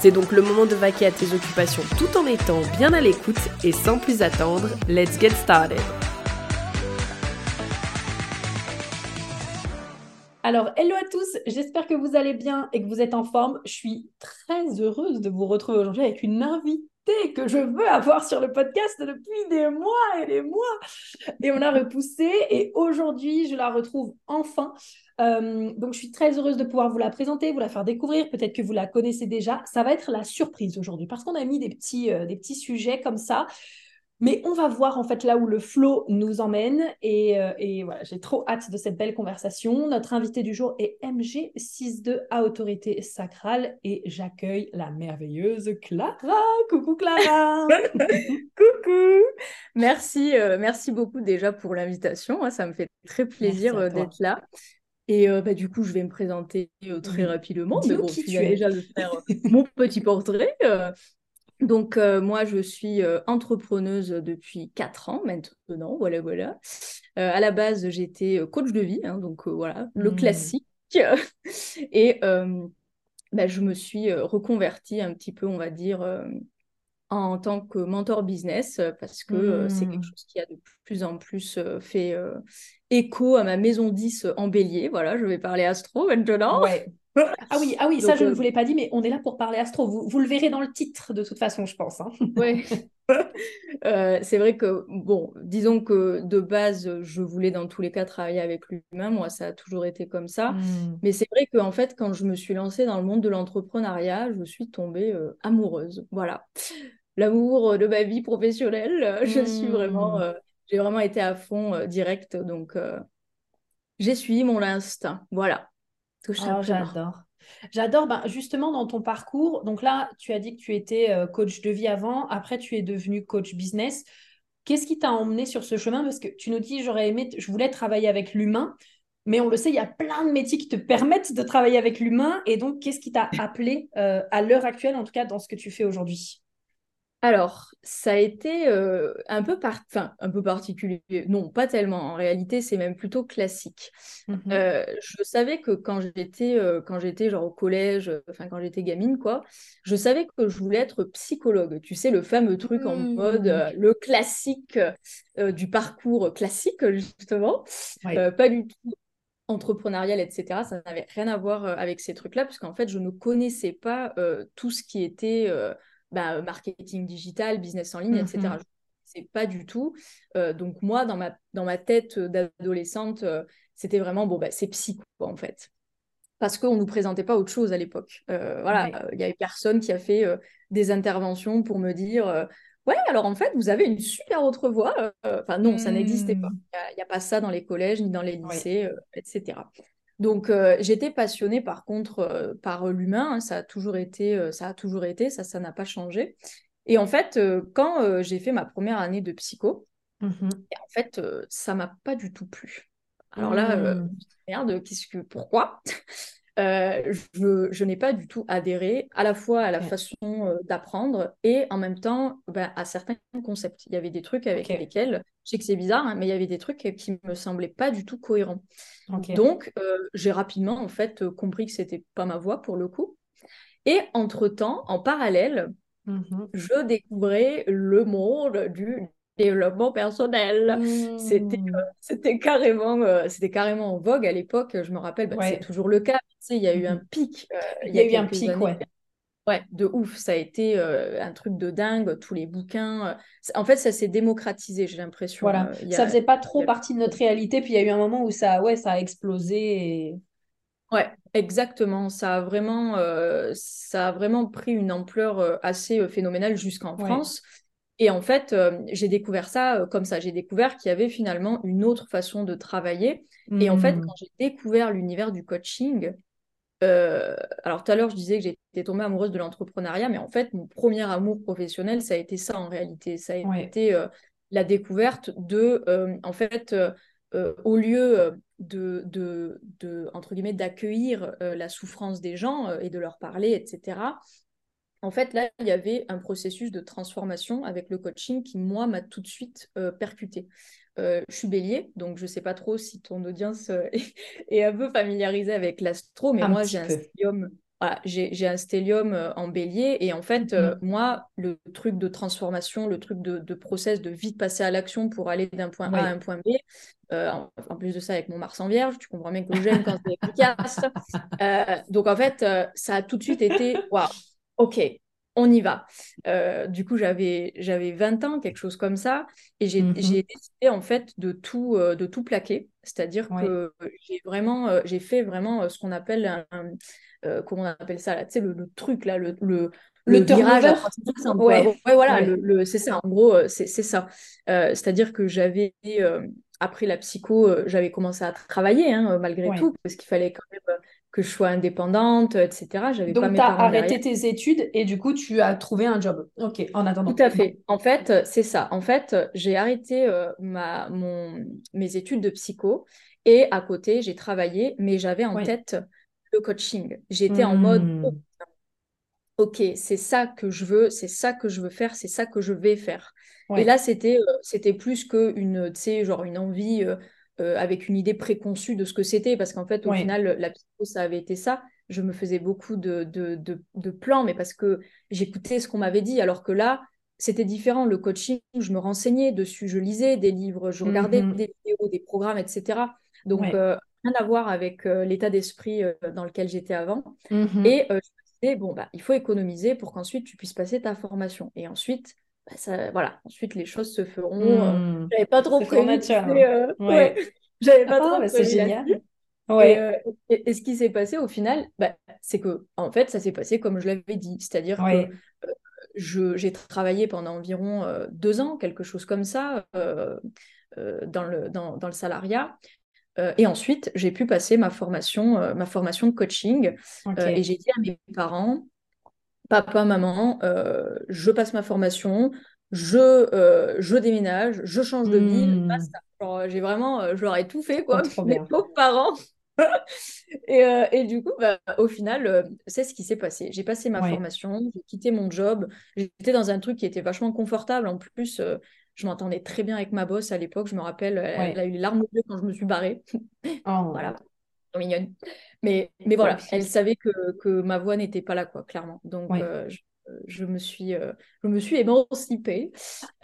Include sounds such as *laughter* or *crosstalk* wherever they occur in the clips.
C'est donc le moment de vaquer à tes occupations tout en étant bien à l'écoute et sans plus attendre, let's get started. Alors, hello à tous, j'espère que vous allez bien et que vous êtes en forme. Je suis très heureuse de vous retrouver aujourd'hui avec une invitée que je veux avoir sur le podcast depuis des mois et des mois. Et on a repoussé et aujourd'hui, je la retrouve enfin. Euh, donc, je suis très heureuse de pouvoir vous la présenter, vous la faire découvrir. Peut-être que vous la connaissez déjà. Ça va être la surprise aujourd'hui parce qu'on a mis des petits, euh, des petits sujets comme ça mais on va voir en fait là où le flow nous emmène. Et, euh, et voilà, j'ai trop hâte de cette belle conversation. Notre invité du jour est MG62 à autorité sacrale et j'accueille la merveilleuse Clara. Coucou Clara. *laughs* Coucou. Merci, euh, merci beaucoup déjà pour l'invitation. Ça me fait très plaisir d'être là. Et bah, du coup, je vais me présenter très rapidement. Mais bon, qui tu déjà le faire mon petit portrait. Donc, euh, moi, je suis euh, entrepreneuse depuis 4 ans maintenant. Voilà, voilà. Euh, à la base, j'étais coach de vie, hein, donc voilà, le mmh. classique. *laughs* Et bah, je me suis reconvertie un petit peu, on va dire, en tant que mentor business, parce que c'est quelque mmh. chose qui a de plus en plus fait écho à ma maison 10 en bélier. Voilà, je vais parler astro maintenant. Ouais. Ah oui, ah oui ça je ne euh, vous l'ai pas dit, mais on est là pour parler astro. Vous, vous le verrez dans le titre de toute façon, je pense. Hein. *laughs* Oui. Euh, c'est vrai que, bon, disons que de base, je voulais dans tous les cas travailler avec l'humain. Moi, ça a toujours été comme ça. Hmm. Mais c'est vrai qu'en fait, quand je me suis lancée dans le monde de l'entrepreneuriat, je suis tombée euh, amoureuse. Voilà. L'amour de ma vie professionnelle, je suis vraiment, hmm. J'ai vraiment été à fond direct. Donc, j'ai suivi mon instinct. Voilà. Oh, j'adore. J'adore, ben, justement, dans ton parcours. Donc là, tu as dit que tu étais euh, coach de vie avant. Après, tu es devenu coach business. Qu'est-ce qui t'a emmené sur ce chemin? Parce que tu nous dis, j'aurais aimé, je voulais travailler avec l'humain. Mais on le sait, il y a plein de métiers qui te permettent de travailler avec l'humain. Et donc, qu'est-ce qui t'a appelé euh, à l'heure actuelle, en tout cas dans ce que tu fais aujourd'hui? Alors, ça a été euh, un, peu un peu particulier. Non, pas tellement. En réalité, c'est même plutôt classique. Mmh euh, je savais que quand j'étais euh, quand j'étais genre au collège, enfin quand j'étais gamine, quoi, je savais que je voulais être psychologue. Tu sais, le fameux truc en mode mmh. le classique du parcours classique, justement. pas du tout entrepreneurial, etc. Ça n'avait rien à voir avec ces trucs-là, parce qu'en fait, je ne connaissais pas tout ce qui était bah, marketing digital, business en ligne, etc. Je ne sais pas du tout. Euh, donc moi, dans ma, dans ma tête d'adolescente, euh, c'était vraiment, bon, bah, c'est psy, en fait. Parce qu'on ne nous présentait pas autre chose à l'époque. Euh, voilà, il y avait personne qui a fait des interventions pour me dire Ouais, alors en fait, vous avez une super autre voix. Enfin, non, ça n'existait pas. Hmm. Il n'y a, pas ça dans les collèges ni dans les lycées, etc. Donc euh, j'étais passionnée par contre euh, par l'humain, hein, ça a toujours été, euh, ça a toujours été, ça, ça n'a pas changé. Et en fait, quand j'ai fait ma première année de psycho, mmh en fait, ça m'a pas du tout plu. Alors là, mmh. merde, qu'est-ce que, pourquoi? Euh, je, n'ai pas du tout adhéré à la fois à la façon euh, d'apprendre et en même temps bah, à certains concepts. Il y avait des trucs avec lesquels, je sais que c'est bizarre, hein, mais il y avait des trucs qui me semblaient pas du tout cohérents. Donc, euh, j'ai rapidement en fait compris que c'était pas ma voie pour le coup. Et entre-temps, en parallèle, mmh je découvrais le monde du développement personnel. C'était, mmh. c'était carrément, c'était carrément en vogue à l'époque. Je me rappelle, bah, c'est toujours le cas il y a eu un mmh pic. Euh, il y, a, eu un pic, ouais. Ouais, de ouf. Ça a été euh, un truc de dingue. Tous les bouquins. Euh, en fait, ça s'est démocratisé, j'ai l'impression. Voilà. ça faisait pas trop partie de notre réalité. Puis il y a eu un moment où ça, ouais, ça a explosé. Ouais, exactement. Ça a vraiment, ça a vraiment pris une ampleur assez phénoménale jusqu'en France. Et en fait, j'ai découvert ça comme ça. J'ai découvert qu'il y avait finalement une autre façon de travailler. Et en fait, mmh. quand j'ai découvert l'univers du coaching, alors tout à l'heure, je disais que j'étais tombée amoureuse de l'entrepreneuriat, mais en fait, mon premier amour professionnel, ça a été ça en réalité. Ça a été la découverte de, en fait, au lieu de, de, de entre guillemets, d'accueillir la souffrance des gens et de leur parler, etc., en fait, là, il y avait un processus de transformation avec le coaching qui, moi, m'a tout de suite percuté. Je suis bélier, donc je ne sais pas trop si ton audience *laughs* est un peu familiarisée avec l'astro, mais moi, j'ai un stellium. j'ai un stellium en bélier et en fait, mmh moi, le truc de transformation, le truc de, process, de vite passer à l'action pour aller d'un point A à un point B, en, plus de ça, avec mon Mars en Vierge, tu comprends bien que j'aime quand c'est efficace. *laughs* donc en fait, ça a tout de suite été waouh, ok, on y va. Euh, du coup, j'avais, j'avais 20 ans, quelque chose comme ça, et j'ai, mhm. décidé en fait de tout, euh, de tout plaquer. C'est-à-dire que j'ai vraiment, euh, j'ai fait vraiment ce qu'on appelle un, comment on appelle ça là, tu sais, le, truc là, le, le, le, virage ouais. voilà, Le, c'est ça. En gros, c'est, ça. c'est-à-dire que j'avais après la psycho, j'avais commencé à travailler hein, malgré tout, parce qu'il fallait quand même que je sois indépendante, etc. J'avais Donc, tu as arrêté tes études et du coup, tu as trouvé un job. OK, en attendant. Tout à fait. En fait, c'est ça. En fait, j'ai arrêté euh, ma, mon, mes études de psycho et à côté, j'ai travaillé, mais j'avais en tête le coaching. J'étais en mode, hmm. oh, OK, c'est ça que je veux, c'est ça que je veux faire, c'est ça que je vais faire. Et là, c'était euh, c'était plus qu'une, tu sais, genre une envie... Euh, euh, avec une idée préconçue de ce que c'était, parce qu'en fait, au final, la psycho, ça avait été ça. Je me faisais beaucoup de, de, plans, mais parce que j'écoutais ce qu'on m'avait dit, alors que là, c'était différent. Le coaching, je me renseignais dessus, je lisais des livres, je regardais mmh des vidéos, des programmes, etc. Donc, euh, rien à voir avec euh, l'état d'esprit dans lequel j'étais avant. Mmh Et je me disais, bon, bah, il faut économiser pour qu'ensuite tu puisses passer ta formation. Et ensuite, bah, ça, voilà, ensuite les choses se feront. Euh, j'avais pas trop prévu. Euh, ouais. *laughs* J'avais pas ah, trop bah, C'est génial. Ouais. Euh, et, ce qui s'est passé au final, bah, c'est que en fait, ça s'est passé comme je l'avais dit, c'est-à-dire que j'ai travaillé pendant environ deux ans, quelque chose comme ça, dans, le, dans, dans, le salariat. et ensuite, j'ai pu passer ma formation, ma formation de coaching. et j'ai dit à mes parents, papa, maman, euh, je passe ma formation, je, euh, je déménage, je change de ville, hmm. j'ai vraiment, euh, je leur ai tout fait, quoi, *laughs* mes pauvres parents. *laughs* et, et, du coup, bah, au final, c'est ce qui s'est passé. J'ai passé ma formation, j'ai quitté mon job, j'étais dans un truc qui était vachement confortable. En plus, je m'entendais très bien avec ma boss à l'époque. Je me rappelle, elle, a eu les larmes aux yeux quand je me suis barrée. Oh. *laughs* voilà, mignonne. Mais, mais voilà, elle savait que, que ma voix n'était pas là, quoi, clairement. Donc, euh, je, me suis, euh, je me suis émancipée.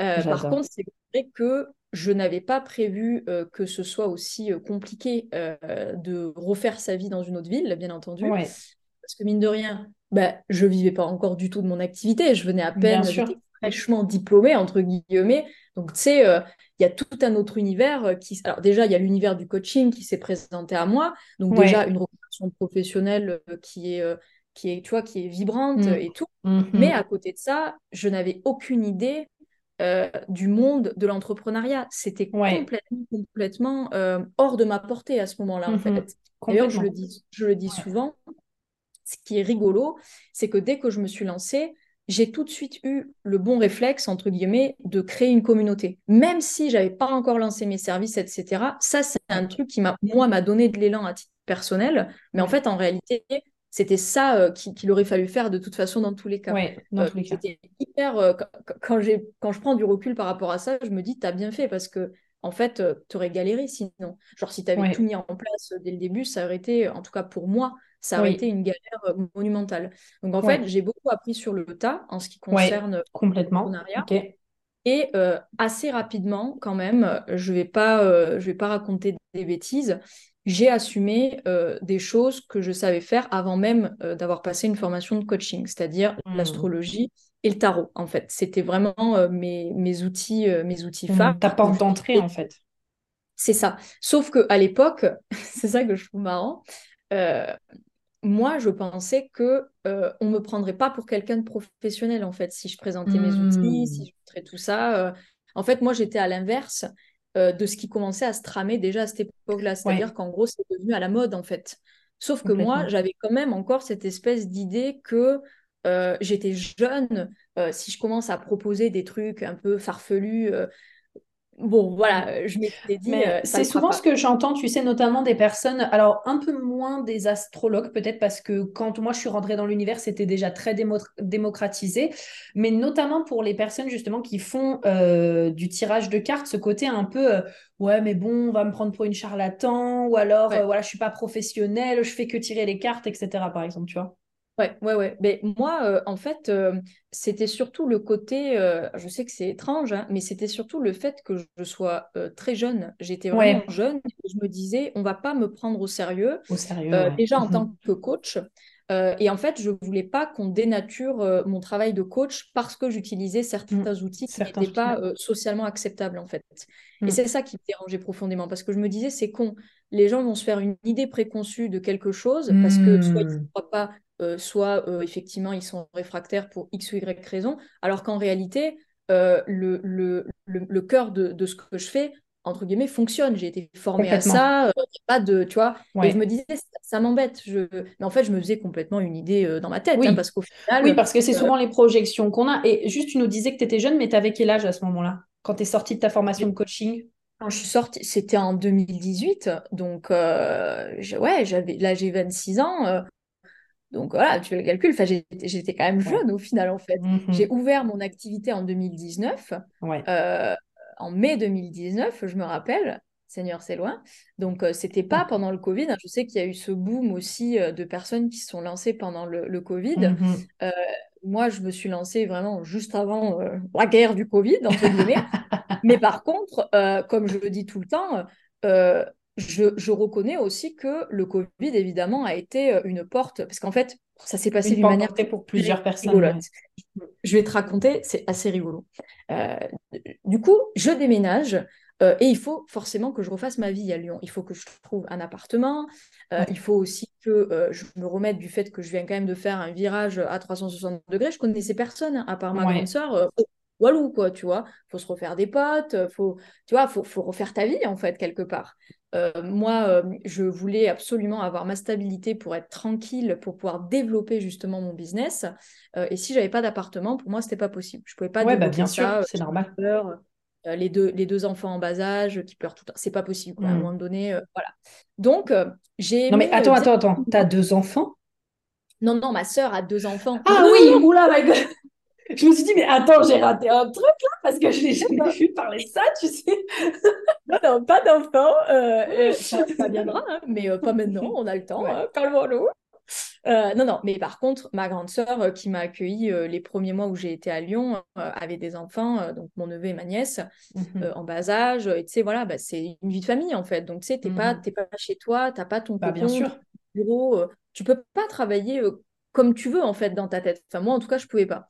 Euh, par contre, c'est vrai que je n'avais pas prévu que ce soit aussi compliqué de refaire sa vie dans une autre ville, bien entendu. Parce que mine de rien, bah, je vivais pas encore du tout de mon activité. Je venais à peine, j'étais fraîchement diplômée, entre guillemets. Donc, tu sais, il y a tout un autre univers qui... Alors déjà, il y a l'univers du coaching qui s'est présenté à moi. Donc déjà, une professionnelle euh, qui est, euh, qui est, tu vois, qui est vibrante mm. et tout. Mm-hmm. Mais à côté de ça, je n'avais aucune idée euh, du monde de l'entrepreneuriat. C'était complètement, complètement hors de ma portée à ce moment-là, en mm-hmm. fait. D'ailleurs, je le dis, je le dis souvent, ce qui est rigolo, c'est que dès que je me suis lancée, j'ai tout de suite eu le bon réflexe, entre guillemets, de créer une communauté. Même si j'avais pas encore lancé mes services, etc. Ça, c'est un truc qui, m'a, moi, m'a donné de l'élan à titre personnel. Mais en fait, en réalité, c'était ça euh, qu'il aurait fallu faire de toute façon dans tous les cas. Ouais, dans euh, tous les cas. hyper. Euh, quand, quand je prends du recul par rapport à ça, je me dis, tu as bien fait parce que, en fait, tu aurais galéré sinon. Genre, si tu avais tout mis en place dès le début, ça aurait été, en tout cas pour moi, ça aurait été une galère monumentale. Donc, en fait, j'ai beaucoup appris sur le tas en ce qui concerne complètement. Et assez rapidement, quand même, je ne vais, pas, je vais pas raconter des bêtises, j'ai assumé euh, des choses que je savais faire avant même euh, d'avoir passé une formation de coaching, c'est-à-dire mmh. l'astrologie et le tarot, en fait. C'était vraiment euh, mes, mes, outils, mes outils mmh, phares. Ta porte d'entrée, en fait. C'est ça. Sauf qu'à l'époque, *laughs* c'est ça que je trouve marrant, moi, je pensais que on me prendrait pas pour quelqu'un de professionnel, en fait, si je présentais mes outils, si mmh. je montrais tout ça. En fait, moi, j'étais à l'inverse. Euh, de ce qui commençait à se tramer déjà à cette époque-là. C'est-à-dire qu'en gros, c'est devenu à la mode, en fait. Sauf que moi, j'avais quand même encore cette espèce d'idée que j'étais jeune. si je commence à proposer des trucs un peu farfelus, Bon, voilà, euh, je m'étais dit. Euh, c'est souvent ce que j'entends, tu sais, notamment des personnes, alors un peu moins des astrologues peut-être, parce que quand moi je suis rentrée dans l'univers, c'était déjà très démocratisé, mais notamment pour les personnes justement qui font euh, du tirage de cartes, ce côté un peu, ouais, mais bon, on va me prendre pour une charlatan, ou alors, voilà, je suis pas professionnelle, je fais que tirer les cartes, etc. par exemple, tu vois. Ouais, ouais, ouais. Mais moi, euh, en fait, euh, c'était surtout le côté, euh, je sais que c'est étrange, hein, mais c'était surtout le fait que je sois très jeune. J'étais vraiment jeune et je me disais, on va pas me prendre au sérieux. Au sérieux, déjà en tant que coach. et en fait, je voulais pas qu'on dénature mon travail de coach parce que j'utilisais certains mmh. outils qui n'étaient pas socialement acceptables, en fait. Et mmh. c'est ça qui me dérangeait profondément parce que je me disais, c'est con. Les gens vont se faire une idée préconçue de quelque chose parce que soit ils ne mmh. croient pas euh, soit euh, effectivement ils sont réfractaires pour X ou Y raison, alors qu'en réalité, euh, le, le, le, cœur de, de, ce que je fais, entre guillemets, fonctionne. J'ai été formée à ça, pas de, tu vois. Et je me disais, ça, m'embête. Je... Mais en fait, je me faisais complètement une idée dans ma tête, oui. Hein, parce qu'au final. Oui, parce que c'est souvent les projections qu'on a. Et juste, tu nous disais que tu étais jeune, mais tu avais quel âge à ce moment-là, quand tu es sortie de ta formation de coaching? Quand je suis sortie, c'était en 2018, donc ouais, j'avais, là j'ai 26 ans, donc voilà, tu fais le calcul. Enfin, j'étais quand même jeune au final, en fait. Mmh j'ai ouvert mon activité en 2019. Euh, en mai 2019, je me rappelle. Seigneur, c'est loin. Donc, euh, c'était pas pendant le Covid. Hein. Je sais qu'il y a eu ce boom aussi euh, de personnes qui se sont lancées pendant le, Covid. Mmh moi, je me suis lancée vraiment juste avant la guerre du Covid, entre guillemets. *laughs* Mais par contre, comme je le dis tout le temps, je, reconnais aussi que le Covid, évidemment, a été euh, une porte, parce qu'en fait, ça s'est passé d'une manière pour plusieurs personnes. Je vais te raconter, c'est assez rigolo. Euh, du coup, je déménage. Euh, et il faut forcément que je refasse ma vie à Lyon. Il faut que je trouve un appartement. Il faut aussi que je me remette du fait que je viens quand même de faire un virage à 360 degrés. Je connaissais personne, hein, à part ma grande sœur walou, quoi, tu vois. faut se refaire des potes, faut, tu vois, faut, faut refaire ta vie, en fait, quelque part. Euh, moi, euh, je voulais absolument avoir ma stabilité pour être tranquille, pour pouvoir développer justement mon business. Euh, et si j'avais pas d'appartement, pour moi, c'était pas possible. Je pouvais pas ouais, bah, bien sûr, c'est normal. les, deux, les deux enfants en bas âge qui pleurent tout le temps, c'est pas possible. À un mmh. moment donné, voilà. Donc, j'ai. Non, mais attends, attends, attends, t'as deux enfants? Non, non, ma sœur a deux enfants. Ah oui, oula, my God je me suis dit, mais attends, j'ai raté un truc là, parce que je n'ai jamais vu parler de ça, tu sais. non, non, pas d'enfant. Euh, ça, viendra, hein, mais euh, pas maintenant, on a le temps, hein, parle-moi-nous. Euh, non, non, mais par contre, ma grande sœur euh, qui m'a accueillie les premiers mois où j'ai été à Lyon avait des enfants, donc mon neveu et ma nièce, mhm. en bas âge. Et tu sais, voilà, bah, c'est une vie de famille en fait. Donc tu sais, tu n'es pas, mhm. pas chez toi, tu n'as pas ton bah, bien sûr. bureau, tu peux pas travailler comme tu veux en fait dans ta tête. Enfin, moi en tout cas, je pouvais pas.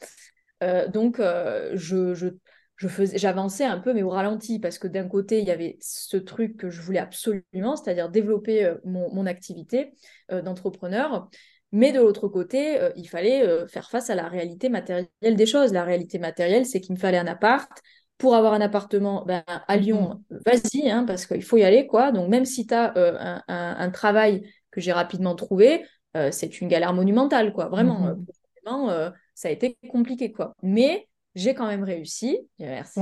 Euh, donc, euh, je, je, faisais, j'avançais un peu, mais au ralenti, parce que d'un côté, il y avait ce truc que je voulais absolument, c'est-à-dire développer euh, mon, activité d'entrepreneur. Mais de l'autre côté, il fallait faire face à la réalité matérielle des choses. La réalité matérielle, c'est qu'il me fallait un appart. Pour avoir un appartement ben, à Lyon, mmh. vas-y, hein, parce qu'il faut y aller. quoi. Donc, même si tu as un, un, travail que j'ai rapidement trouvé, c'est une galère monumentale. quoi. Vraiment, mmh ça a été compliqué, quoi. Mais j'ai quand même réussi, merci.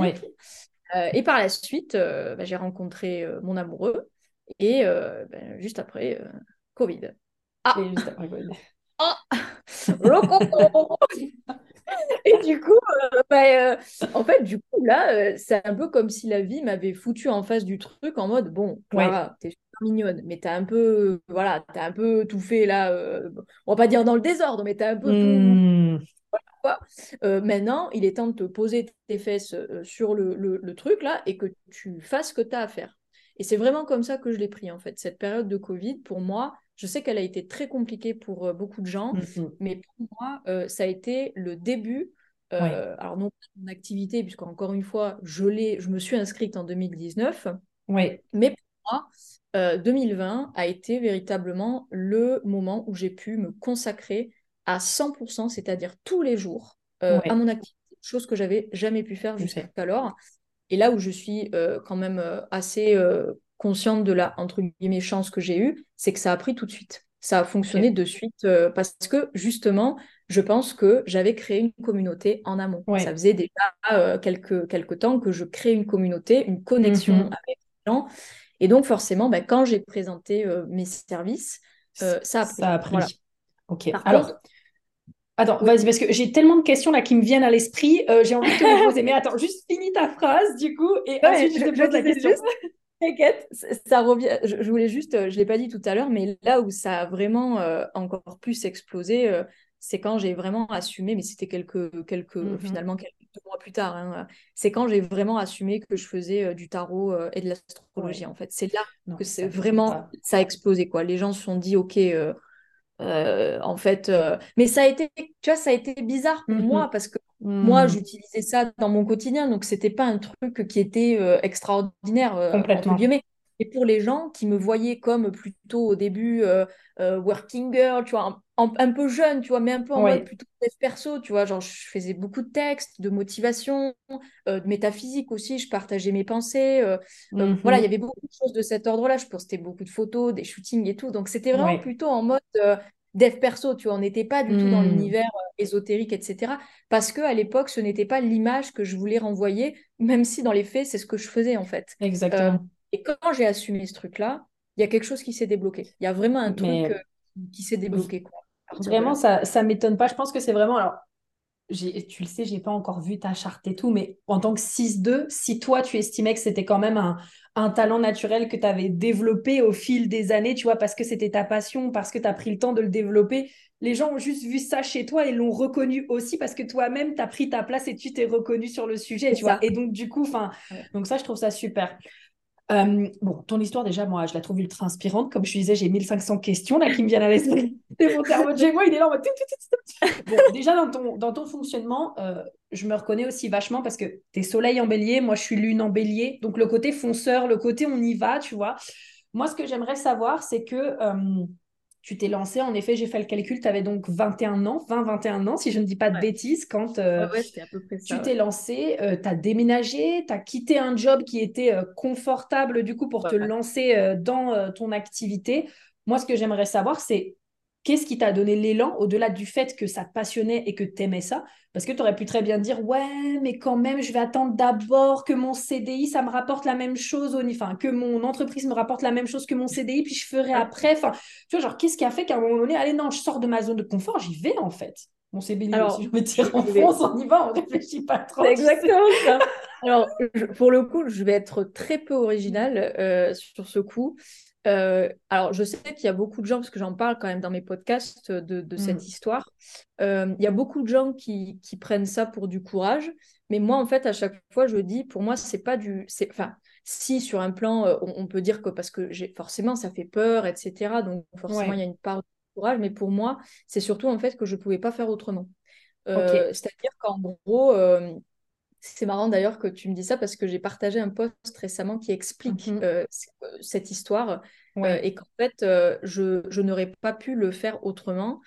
Euh, et par la suite, euh, bah, j'ai rencontré euh, mon amoureux et ben, juste après, Covid. Ah et juste après Covid. *laughs* Ah *laughs* *laughs* Et du coup, bah, en fait, du coup, là, c'est un peu comme si la vie m'avait foutu en face du truc en mode, bon, Clara, t'es super mignonne, mais t'as un peu, voilà, t'as un peu tout fait là, on va pas dire dans le désordre, mais t'as un peu tout mmh. Euh, maintenant, il est temps de te poser tes fesses euh, sur le, truc là et que tu fasses ce que tu as à faire. Et c'est vraiment comme ça que je l'ai pris en fait. Cette période de Covid, pour moi, je sais qu'elle a été très compliquée pour euh, beaucoup de gens, mm-hmm. mais pour moi, ça a été le début. Alors non mon activité, puisqu'encore une fois, je, je me suis inscrite en 2019. Oui. Mais pour moi, 2020 a été véritablement le moment où j'ai pu me consacrer à 100%, c'est-à-dire tous les jours, euh, à mon activité, chose que j'avais jamais pu faire jusqu'alors. Et là où je suis euh, quand même euh, assez consciente de la entre guillemets chance que j'ai eue, c'est que ça a pris tout de suite. Ça a fonctionné de suite parce que justement, je pense que j'avais créé une communauté en amont. Ça faisait déjà quelques, quelques temps que je crée une communauté, une connexion mm-hmm. avec les gens. Et donc, forcément, ben, quand j'ai présenté mes services, ça a pris. Ça a pris. Ok. Alors, Attends, vas-y, parce que j'ai tellement de questions là qui me viennent à l'esprit. Euh, j'ai envie de te les poser. Mais attends, juste finis ta phrase, du coup, et ensuite je, te pose la question. *laughs* T'inquiète, ça revient. Je, voulais juste, euh, je l'ai pas dit tout à l'heure, mais là où ça a vraiment euh, encore plus explosé, c'est quand j'ai vraiment assumé, mais c'était quelques, quelques mm-hmm. finalement quelques mois plus tard. Hein, c'est quand j'ai vraiment assumé que je faisais du tarot et de l'astrologie. En fait, c'est là que c'est vraiment ça a explosé quoi. Les gens se sont dit, ok. Euh, en fait, euh, mais ça a été, tu vois, ça a été bizarre pour moi mmh parce que moi, mmh. j'utilisais ça dans mon quotidien, donc c'était pas un truc qui était euh, extraordinaire entre guillemets. Et pour les gens qui me voyaient comme plutôt au début working girl, tu vois, un, peu jeune, tu vois, mais un peu en mode plutôt perso, tu vois, genre je faisais beaucoup de textes, de motivation, de métaphysique aussi, je partageais mes pensées. Voilà, il y mmh avait beaucoup de choses de cet ordre-là. Je postais beaucoup de photos, des shootings et tout. Donc c'était vraiment plutôt en mode dev perso, tu vois, on n'était pas du tout dans mmh. l'univers ésotérique, etc. Parce que à l'époque, ce n'était pas l'image que je voulais renvoyer, même si dans les faits, c'est ce que je faisais en fait. Exactement. et quand j'ai assumé ce truc-là, il y a quelque chose qui s'est débloqué. Il y a vraiment un truc qui s'est débloqué. Quoi. Vraiment, ça, ça m'étonne pas. Je pense que c'est vraiment. Alors, tu le sais, j'ai pas encore vu ta charte et tout, mais en tant que 6-2, si toi tu estimais que c'était quand même un, un talent naturel que tu avais développé au fil des années, tu vois, parce que c'était ta passion, parce que tu as pris le temps de le développer, les gens ont juste vu ça chez toi et l'ont reconnu aussi parce que toi-même, tu as pris ta place et tu t'es reconnu sur le sujet, tu vois. Et donc, du coup, enfin, donc ça, je trouve ça super. Euh, bon, ton histoire, déjà, moi, je la trouve ultra inspirante. Comme je disais, j'ai 1500 questions là qui me viennent à l'esprit. *laughs* C'est mon cerveau de moi, il est là en mode... Bon, déjà, dans ton, dans ton fonctionnement, euh, je me reconnais aussi vachement parce que tu es soleil en bélier, moi, je suis lune en bélier. Donc, le côté fonceur, le côté on y va, tu vois. Moi, ce que j'aimerais savoir, c'est que... Euh, tu t'es lancé, en effet, j'ai fait le calcul, tu avais donc 21 ans, 20-21 ans, si je ne dis pas de bêtises, quand euh, tu t'es lancé, euh, tu as déménagé, tu as quitté un job qui était euh, confortable du coup pour te lancer dans ton activité. Moi, ce que j'aimerais savoir, c'est Qu'est-ce qui t'a donné l'élan au-delà du fait que ça te passionnait et que tu aimais ça? Parce que tu aurais pu très bien dire Ouais, mais quand même, je vais attendre d'abord que mon CDI, ça me rapporte la même chose, enfin, que mon entreprise me rapporte la même chose que mon CDI, puis je ferai après. Enfin, tu vois, genre, qu'est-ce qui a fait qu'à un moment donné, allez, non, je sors de ma zone de confort, j'y vais en fait. Mon CDI, Alors, si je me tire en France, on y va, on réfléchit pas trop. C'est exactement ça. Alors, pour le coup, je vais être très peu originale euh, sur ce coup. Euh, alors, je sais qu'il y a beaucoup de gens, parce que j'en parle quand même dans mes podcasts de, cette mm. histoire, euh, il y a beaucoup de gens qui, prennent ça pour du courage, mais moi, en fait, à chaque fois, je dis, pour moi, c'est pas du... Enfin, si sur un plan, euh, on, peut dire que parce que forcément, ça fait peur, etc., donc forcément, il y a une part de courage, mais pour moi, c'est surtout, en fait, que je pouvais pas faire autrement. C'est-à-dire qu'en gros c'est marrant d'ailleurs que tu me dis ça parce que j'ai partagé un post récemment qui explique mhm. euh, euh, cette histoire euh, et qu'en fait, je, je n'aurais pas pu le faire autrement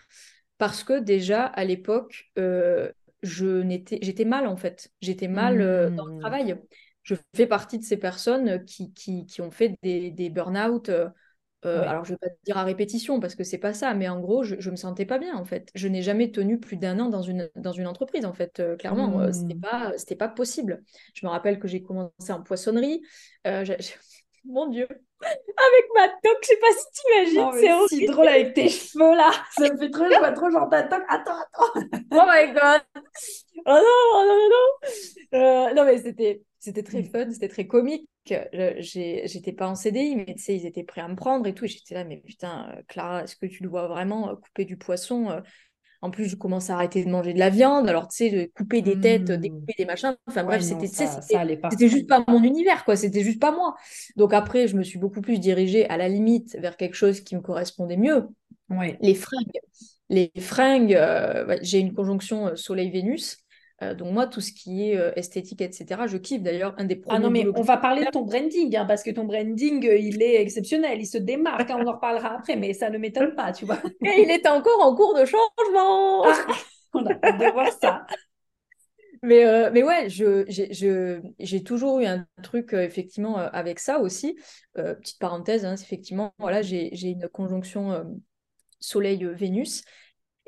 parce que déjà à l'époque, je n'étais, j'étais mal en fait. J'étais mal dans le mmh. travail. Je fais partie de ces personnes qui, qui, qui ont fait des, des burn-out euh, alors, je ne vais pas dire à répétition parce que c'est pas ça, mais en gros, je, ne me sentais pas bien en fait. Je n'ai jamais tenu plus d'un an dans une, dans une entreprise en fait, euh, clairement. Euh, c'était mmh. pas, c'était pas possible. Je me rappelle que j'ai commencé en poissonnerie. *laughs* Mon Dieu, avec ma toque, je sais pas si tu imagines, c'est aussi drôle avec tes cheveux là. *laughs* Ça me fait trop, je vois trop genre ta toque. Attends, attends. oh my god. Oh non, oh non, non, non. non mais c'était c'était très mmh. fun, c'était très comique. J'étais pas en CDI, mais tu sais, ils étaient prêts à me prendre et tout. Et j'étais là, mais putain, euh, Clara, est-ce que tu dois vraiment euh, couper du poisson euh? En plus, je commence à arrêter de manger de la viande. Alors, tu sais, de couper des têtes, mmh. découper des machins. Enfin, bref, c'était c'était juste pas mon univers, quoi. C'était juste pas moi. Donc, après, je me suis beaucoup plus dirigée à la limite vers quelque chose qui me correspondait mieux. Ouais. Les fringues. Les fringues, j'ai une conjonction Soleil-Vénus. Euh, donc moi, tout ce qui est euh, esthétique, etc., je kiffe d'ailleurs un des premiers. Ah non, mais on va parler de ton branding, hein, parce que ton branding, euh, il est exceptionnel, il se démarque, hein, on en reparlera après, mais ça ne m'étonne pas, tu vois. *laughs* Et il est encore en cours de changement. Ah, on a hâte de voir ça. Mais, mais ouais, j'ai toujours eu un truc effectivement avec ça aussi. petite parenthèse, hein, effectivement, voilà, j'ai une conjonction Soleil-Vénus.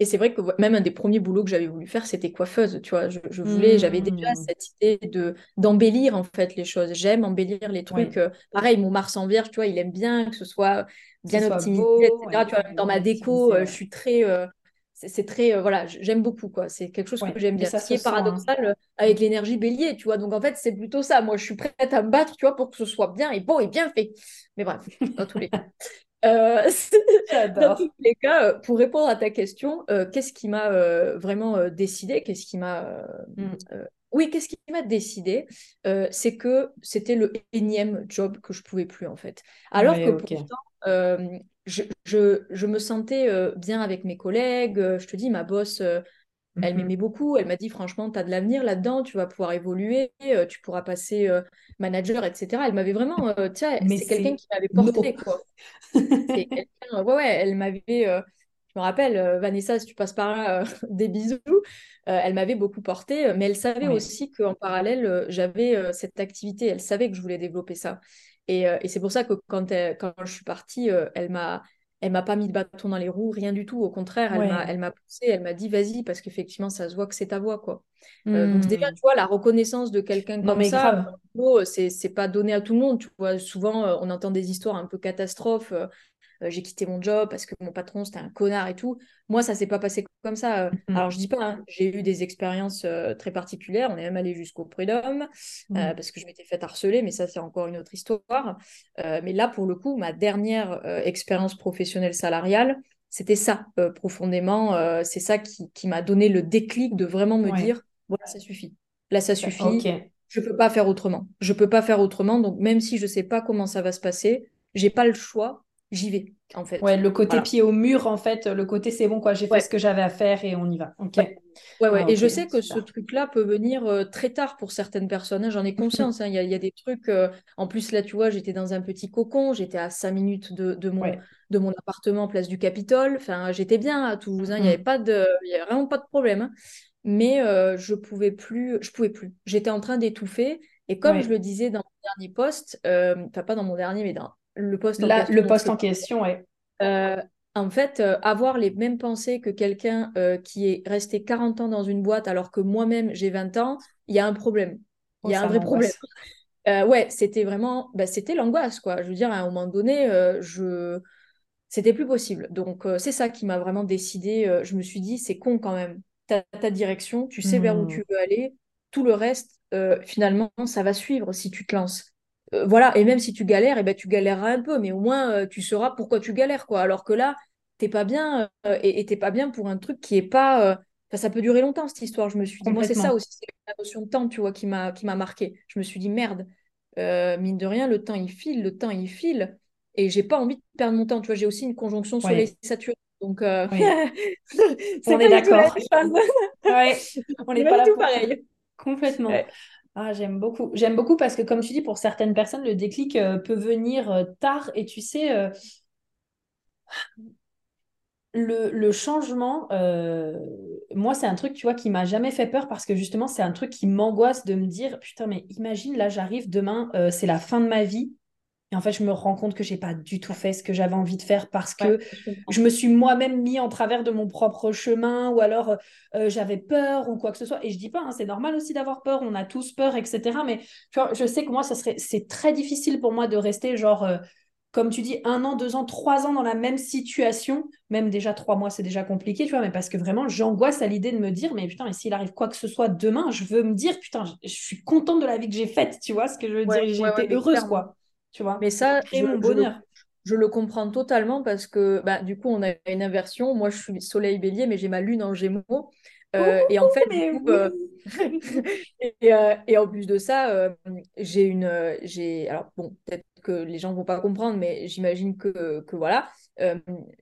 Et c'est vrai que même un des premiers boulots que j'avais voulu faire, c'était coiffeuse, tu vois. Je, voulais, j'avais déjà mmh. cette idée de d'embellir en fait les choses. J'aime embellir les trucs. Euh, pareil, mon Mars en Vierge, tu vois, il aime bien que ce soit bien optimisé, etc. tu vois, dans ma déco, euh, je suis très, euh, c'est très, voilà, j'aime beaucoup quoi. C'est quelque chose que j'aime bien. Ce qui est hein. paradoxal avec l'énergie Bélier, tu vois. Donc en fait, c'est plutôt ça. Moi, je suis prête à me battre, tu vois, pour que ce soit bien et beau et bien fait. Mais bref, dans tous les cas. *laughs* Euh, *laughs* dans tous les cas, euh, pour répondre à ta question, euh, qu'est-ce qui m'a vraiment décidé Qu'est-ce qui m'a mm. oui, qu'est-ce qui m'a décidé C'est que c'était le énième job que je pouvais plus en fait. Alors que pourtant, je, je, je, me sentais bien avec mes collègues. Je te dis, ma boss elle mhm. m'aimait beaucoup. Elle m'a dit, franchement, tu as de l'avenir là-dedans, tu vas pouvoir évoluer, euh, tu pourras passer euh, manager, etc. Elle m'avait vraiment, euh, tiens, c'est quelqu'un qui m'avait porté, quoi. *laughs* ouais, ouais, elle m'avait, je me rappelle, Vanessa, si tu passes par là, *laughs* des bisous. elle m'avait beaucoup porté, mais elle savait aussi qu'en parallèle, j'avais cette activité. Elle savait que je voulais développer ça. Et, et c'est pour ça que quand, quand je suis partie, elle m'a elle m'a pas mis de bâton dans les roues, rien du tout. Au contraire, elle m'a poussé, elle m'a dit vas-y, parce qu'effectivement, ça se voit que c'est ta voix. Quoi. Euh, donc, déjà, tu vois, la reconnaissance de quelqu'un comme ça, c'est pas donné à tout le monde. Tu vois, souvent, euh, on entend des histoires un peu catastrophes. Euh, j'ai quitté mon job parce que mon patron c'était un connard et tout. Moi, ça s'est pas passé comme ça. Euh. Mm. Alors, je dis pas, hein, j'ai eu des expériences euh, très particulières. On est même allé jusqu'au prud'homme mm. parce que je m'étais fait harceler, mais ça, c'est encore une autre histoire. mais là, pour le coup, ma dernière expérience professionnelle salariale, c'était ça, profondément. c'est ça qui, m'a donné le déclic de vraiment me dire voilà, ça suffit. Là, ça suffit. Je peux pas faire autrement. Je peux pas faire autrement. Donc, même si je sais pas comment ça va se passer, j'ai pas le choix j'y vais, en fait. Ouais, le côté pied au mur, en fait, le côté c'est bon, quoi, j'ai fait ce que j'avais à faire et on y va. Ok. Ouais, ouais. Ah, et je sais que ce truc-là peut venir euh, très tard pour certaines personnes, hein, j'en ai conscience. Hein. Il y, a des trucs, euh, en plus, là, tu vois, j'étais dans un petit cocon, j'étais à 5 minutes de, de mon, de mon appartement, place du Capitole. Enfin, j'étais bien à Toulouse, hein. il n'y mm. avait, pas de, y avait vraiment pas de problème. Mais euh, je pouvais plus, je pouvais plus. J'étais en train d'étouffer. Et comme je le disais dans mon dernier poste, enfin pas dans mon dernier, mais dans le poste en question. Le poste en question, ouais. Euh, en fait, euh, avoir les mêmes pensées que quelqu'un euh, qui est resté 40 ans dans une boîte alors que moi-même j'ai 20 ans, il y a un problème. Il y a oh, un vrai problème. ouais, c'était vraiment, bah, c'était l'angoisse, quoi. Je veux dire, à un moment donné, je, c'était plus possible. Donc, c'est ça qui m'a vraiment décidé. je me suis dit, c'est con quand même. Tu as ta direction, tu sais vers où hmm. tu veux aller. Tout le reste, finalement, ça va suivre si tu te lances. Euh, voilà, et même si tu galères, et eh ben, tu galéreras un peu, mais au moins euh, tu sauras pourquoi tu galères, quoi. Alors que là, t'es pas bien, euh, et t'es pas bien pour un truc qui est pas. ça peut durer longtemps cette histoire. Je me suis dit, moi c'est ça aussi, c'est la notion de temps, tu vois, qui m'a qui m'a marqué. Je me suis dit merde, mine de rien, le temps il file, le temps il file, et j'ai pas envie de perdre mon temps. Tu vois, j'ai aussi une conjonction sur les Saturne. Donc, *laughs* on est d'accord. on est pas, là tout pareil. Complètement. Ah, j'aime beaucoup. J'aime beaucoup parce que, comme tu dis, pour certaines personnes, le déclic euh, peut venir euh, tard. Et tu sais, euh, le, changement, moi, c'est un truc, tu vois, qui m'a jamais fait peur parce que justement, c'est un truc qui m'angoisse de me dire, putain, mais imagine, là, j'arrive demain, c'est la fin de ma vie. Et en fait, je me rends compte que j'ai pas du tout fait ce que j'avais envie de faire parce que je, me suis moi-même mis en travers de mon propre chemin ou alors euh, j'avais peur ou quoi que ce soit. Et je dis pas, hein, c'est normal aussi d'avoir peur, on a tous peur, etc. Mais je sais que moi, ça serait, c'est très difficile pour moi de rester genre, euh, comme tu dis, un an, deux ans, trois ans dans la même situation. Même déjà trois mois, c'est déjà compliqué, tu vois. Mais parce que vraiment, j'angoisse à l'idée de me dire, mais putain, et s'il arrive quoi que ce soit demain, je veux me dire, putain, je, suis contente de la vie que j'ai faite, tu vois ce que je veux dire? J'ai été heureuse, quoi tu vois? Mais ça, je, mon bonheur. Je, le comprends totalement parce que bah, du coup, on a une inversion. Moi, je suis soleil bélier, mais j'ai ma lune en gémeaux. Euh, et en fait, euh, *laughs* euh, et, en plus de ça, j'ai une, j'ai, alors bon, peut-être que les gens vont pas comprendre, mais j'imagine que, que voilà,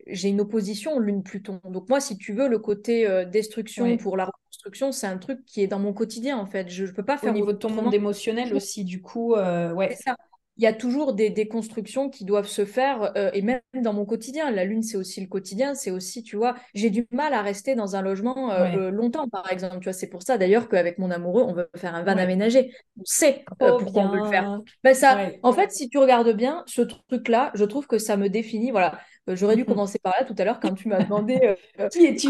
j'ai une opposition lune-Pluton. Donc moi, si tu veux, le côté destruction pour la reconstruction, c'est un truc qui est dans mon quotidien en fait. Je, ne peux pas faire au niveau de ton monde émotionnel aussi, du coup, ouais. C'est ça. Il y a toujours des déconstructions qui doivent se faire, euh, et même dans mon quotidien. La lune, c'est aussi le quotidien, c'est aussi, tu vois, j'ai du mal à rester dans un logement euh, euh, longtemps, par exemple. Tu vois, c'est pour ça d'ailleurs qu'avec mon amoureux, on veut faire un van aménagé. On sait pourquoi on veut le faire. Ben, ça, En fait, si tu regardes bien, ce truc-là, je trouve que ça me définit. Voilà, J'aurais dû commencer par là tout à l'heure quand tu m'as demandé *laughs* qui es-tu?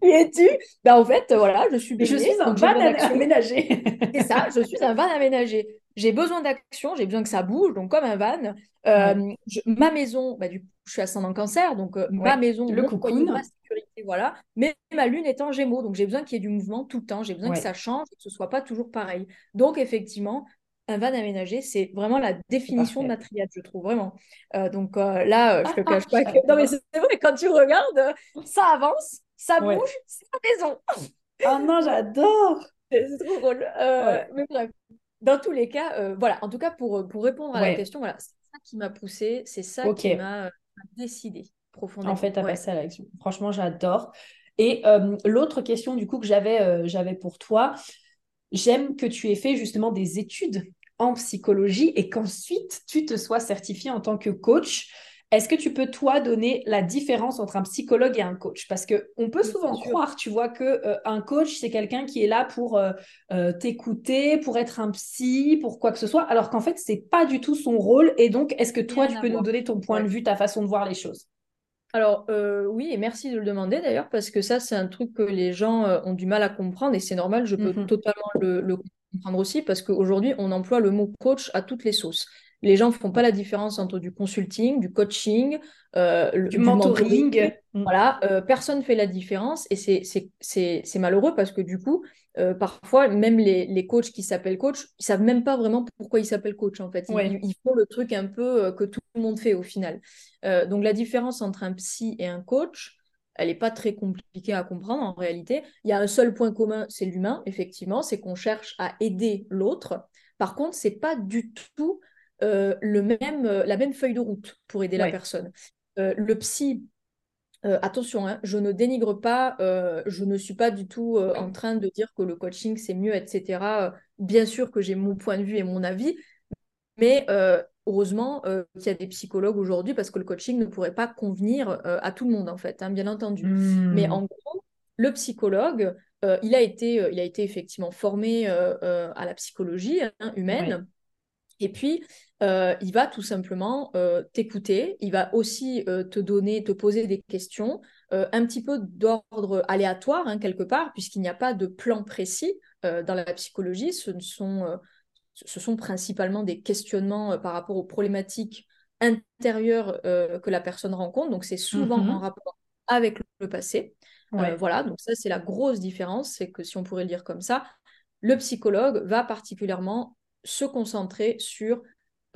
Qui es-tu? Ben, En fait, voilà, je suis Je suis un van *laughs* aménagé. c'est ça, je suis un van aménagé j'ai besoin d'action, j'ai besoin que ça bouge, donc comme un van. Euh, ma maison, bah, du coup, je suis ascendant cancer, donc euh, ma maison, le cocoon, ma sécurité, voilà. Mais ma lune est en gémeaux, donc j'ai besoin qu'il y ait du mouvement tout le temps, j'ai besoin que ça change, que ce soit pas toujours pareil. Donc effectivement, un van aménagé, c'est vraiment la définition de ma triade, je trouve, vraiment. Euh, donc là, je te cache pas que... *laughs* Non mais c'est vrai, quand tu regardes, ça avance, ça bouge, c'est la maison. oh non, j'adore *laughs* C'est trop drôle. Mais bref, dans tous les cas, euh, voilà, en tout cas, pour, euh, pour répondre à la question, voilà, c'est ça qui m'a poussé, c'est ça qui m'a euh, décidé profondément. En fait, à passer à l'action. Franchement, j'adore. Et l'autre question, du coup, que j'avais j'avais pour toi, j'aime que tu aies fait justement des études en psychologie et qu'ensuite tu te sois certifié en tant que coach. Est-ce que tu peux, toi, donner la différence entre un psychologue et un coach? Parce qu'on peut souvent croire, tu vois, qu'un euh, un coach, c'est quelqu'un qui est là pour euh, euh, t'écouter, pour être un psy, pour quoi que ce soit, alors qu'en fait, c'est pas du tout son rôle. Et donc, est-ce que toi, tu peux nous donner ton point de vue, ta façon de voir les choses? Alors oui, et merci de le demander d'ailleurs, parce que ça, c'est un truc que les gens ont du mal à comprendre, et c'est normal, je peux mmh totalement le, le, comprendre aussi, parce qu'aujourd'hui, on emploie le mot coach à toutes les sauces. Les gens ne font pas la différence entre du consulting, du coaching, euh, du, mentoring. Mm. Voilà, euh, personne ne fait la différence et c'est malheureux parce que du coup, euh, parfois, même les, les, coachs qui s'appellent coach, ils savent même pas vraiment pourquoi ils s'appellent coach en fait. Ils, font le truc un peu que tout le monde fait au final. donc la différence entre un psy et un coach, elle n'est pas très compliquée à comprendre en réalité. Il y a un seul point commun, c'est l'humain, effectivement, c'est qu'on cherche à aider l'autre. Par contre, c'est pas du tout le même, euh, la même feuille de route pour aider la personne. Euh, le psy, attention, hein, je ne dénigre pas, je ne suis pas du tout en train de dire que le coaching c'est mieux, etc. bien sûr que j'ai mon point de vue et mon avis, mais heureusement qu'il y a des psychologues aujourd'hui parce que le coaching ne pourrait pas convenir à tout le monde en fait, hein, bien entendu. Mais en gros, le psychologue, il, a été, il a été effectivement formé à la psychologie hein, humaine. Et puis, euh, il va tout simplement euh, t'écouter, il va aussi euh, te donner, te poser des questions, un petit peu d'ordre aléatoire, hein, quelque part, puisqu'il n'y a pas de plan précis dans la psychologie. Ce sont, ce sont principalement des questionnements par rapport aux problématiques intérieures que la personne rencontre. Donc, c'est souvent mm-hmm. en rapport avec le passé. voilà, donc ça, c'est la grosse différence, c'est que si on pourrait le dire comme ça, le psychologue va particulièrement se concentrer sur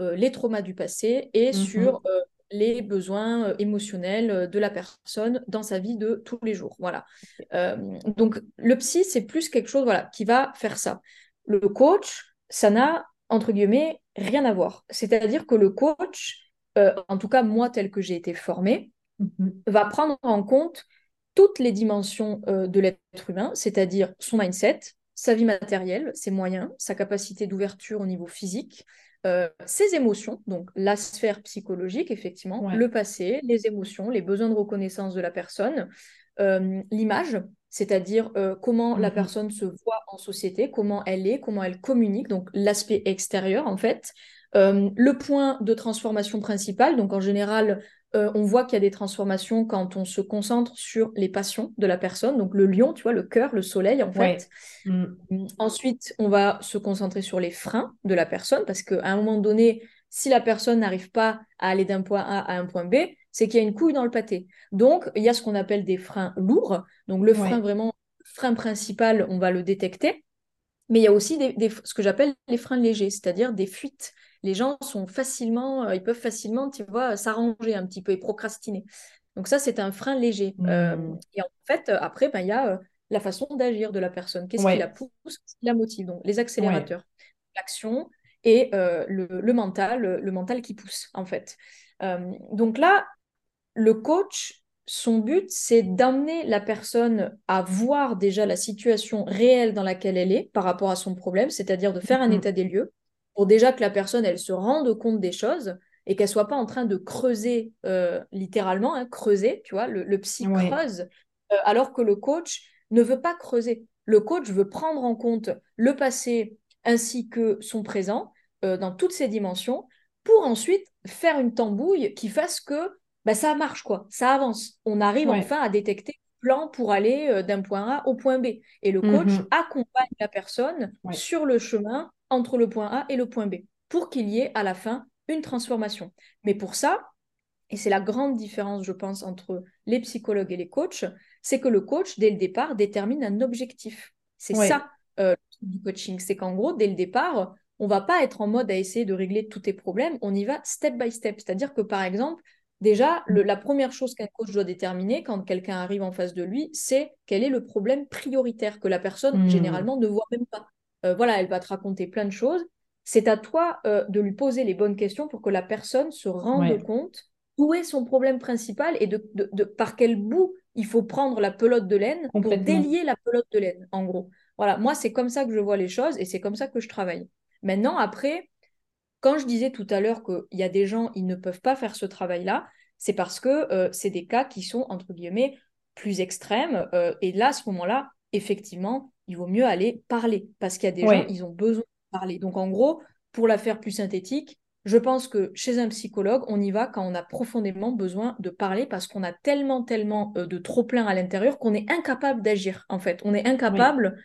euh, les traumas du passé et mmh sur euh, les besoins euh, émotionnels de la personne dans sa vie de tous les jours. Voilà. donc le psy, c'est plus quelque chose voilà, qui va faire ça. Le coach, ça n'a, entre guillemets, rien à voir. C'est-à-dire que le coach, en tout cas moi tel que j'ai été formée, mmh va prendre en compte toutes les dimensions de l'être humain, c'est-à-dire son mindset, sa vie matérielle, ses moyens, sa capacité d'ouverture au niveau physique, euh, ses émotions, donc la sphère psychologique, effectivement, le passé, les émotions, les besoins de reconnaissance de la personne, euh, l'image, c'est-à-dire euh, comment la mhm. personne se voit en société, comment elle est, comment elle communique, donc l'aspect extérieur en fait. le point de transformation principal, donc en général, euh, on voit qu'il y a des transformations quand on se concentre sur les passions de la personne, donc le lion, tu vois, le cœur, le soleil, en fait. Mm. Ensuite, on va se concentrer sur les freins de la personne, parce qu'à un moment donné, si la personne n'arrive pas à aller d'un point A à un point B, c'est qu'il y a une couille dans le pâté. Donc, il y a ce qu'on appelle des freins lourds. Donc, le frein vraiment, frein principal, on va le détecter. Mais il y a aussi ce que j'appelle les freins légers, c'est-à-dire des fuites les gens sont facilement, euh, ils peuvent facilement, tu vois, s'arranger un petit peu et procrastiner. Donc ça, c'est un frein léger. Euh, mmh. et en fait, euh, après, ben, il y a la façon d'agir de la personne. Qu'est-ce qui la pousse, qu'est-ce qui la motive? Donc les accélérateurs, l'action et le, mental, le, mental qui pousse, en fait. donc là, le coach, son but, c'est d'amener la personne à voir déjà la situation réelle dans laquelle elle est par rapport à son problème, c'est-à-dire de faire un état des lieux, pour déjà que la personne, elle se rende compte des choses et qu'elle soit pas en train de creuser, euh, littéralement, hein, creuser, tu vois, le, psy creuse, euh, alors que le coach ne veut pas creuser. Le coach veut prendre en compte le passé ainsi que son présent euh, dans toutes ses dimensions pour ensuite faire une tambouille qui fasse que bah, ça marche, quoi, ça avance. On arrive enfin à détecter plan pour aller d'un point A au point B. Et le coach mhm. accompagne la personne sur le chemin entre le point A et le point B pour qu'il y ait à la fin une transformation. Mais pour ça, et c'est la grande différence, je pense, entre les psychologues et les coachs, c'est que le coach, dès le départ, détermine un objectif. C'est ça euh, du coaching. C'est qu'en gros, dès le départ, on va pas être en mode à essayer de régler tous tes problèmes, on y va step by step. C'est-à-dire que, par exemple, déjà, la première chose qu'un coach doit déterminer quand quelqu'un arrive en face de lui, c'est quel est le problème prioritaire que la personne, hmm. généralement, ne voit même pas. Euh, voilà, elle va te raconter plein de choses. C'est à toi euh, de lui poser les bonnes questions pour que la personne se rende compte où est son problème principal et de, par quel bout il faut prendre la pelote de laine pour délier la pelote de laine, en gros. Voilà, moi, c'est comme ça que je vois les choses et c'est comme ça que je travaille. Maintenant, après, quand je disais tout à l'heure qu'il y a des gens, ils ne peuvent pas faire ce travail-là, c'est parce que euh, c'est des cas qui sont, entre guillemets, plus extrêmes. et là, à ce moment-là, effectivement, il vaut mieux aller parler parce qu'il y a des gens, ils ont besoin de parler. Donc en gros, pour la faire plus synthétique, je pense que chez un psychologue, on y va quand on a profondément besoin de parler parce qu'on a tellement, tellement euh, de trop-plein à l'intérieur qu'on est incapable d'agir, en fait. On est incapable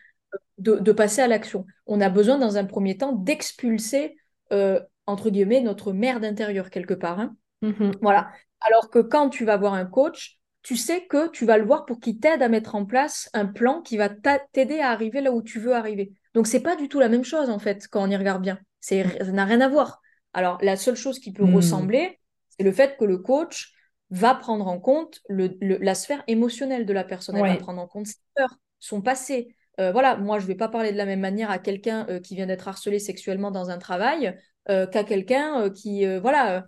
de, passer à l'action. On a besoin, dans un premier temps, d'expulser, euh, entre guillemets, notre merde intérieure quelque part. Hein. Mmh voilà. Alors que quand tu vas voir un coach, tu sais que tu vas le voir pour qu'il t'aide à mettre en place un plan qui va t'aider à arriver là où tu veux arriver. Donc c'est pas du tout la même chose en fait quand on y regarde bien. C'est ça n'a rien à voir. Alors la seule chose qui peut hmm. ressembler, c'est le fait que le coach va prendre en compte le, la sphère émotionnelle de la personne. Elle va prendre en compte ses peurs, son passé. Euh, voilà, moi je vais pas parler de la même manière à quelqu'un euh, qui vient d'être harcelé sexuellement dans un travail euh, qu'à quelqu'un qui voilà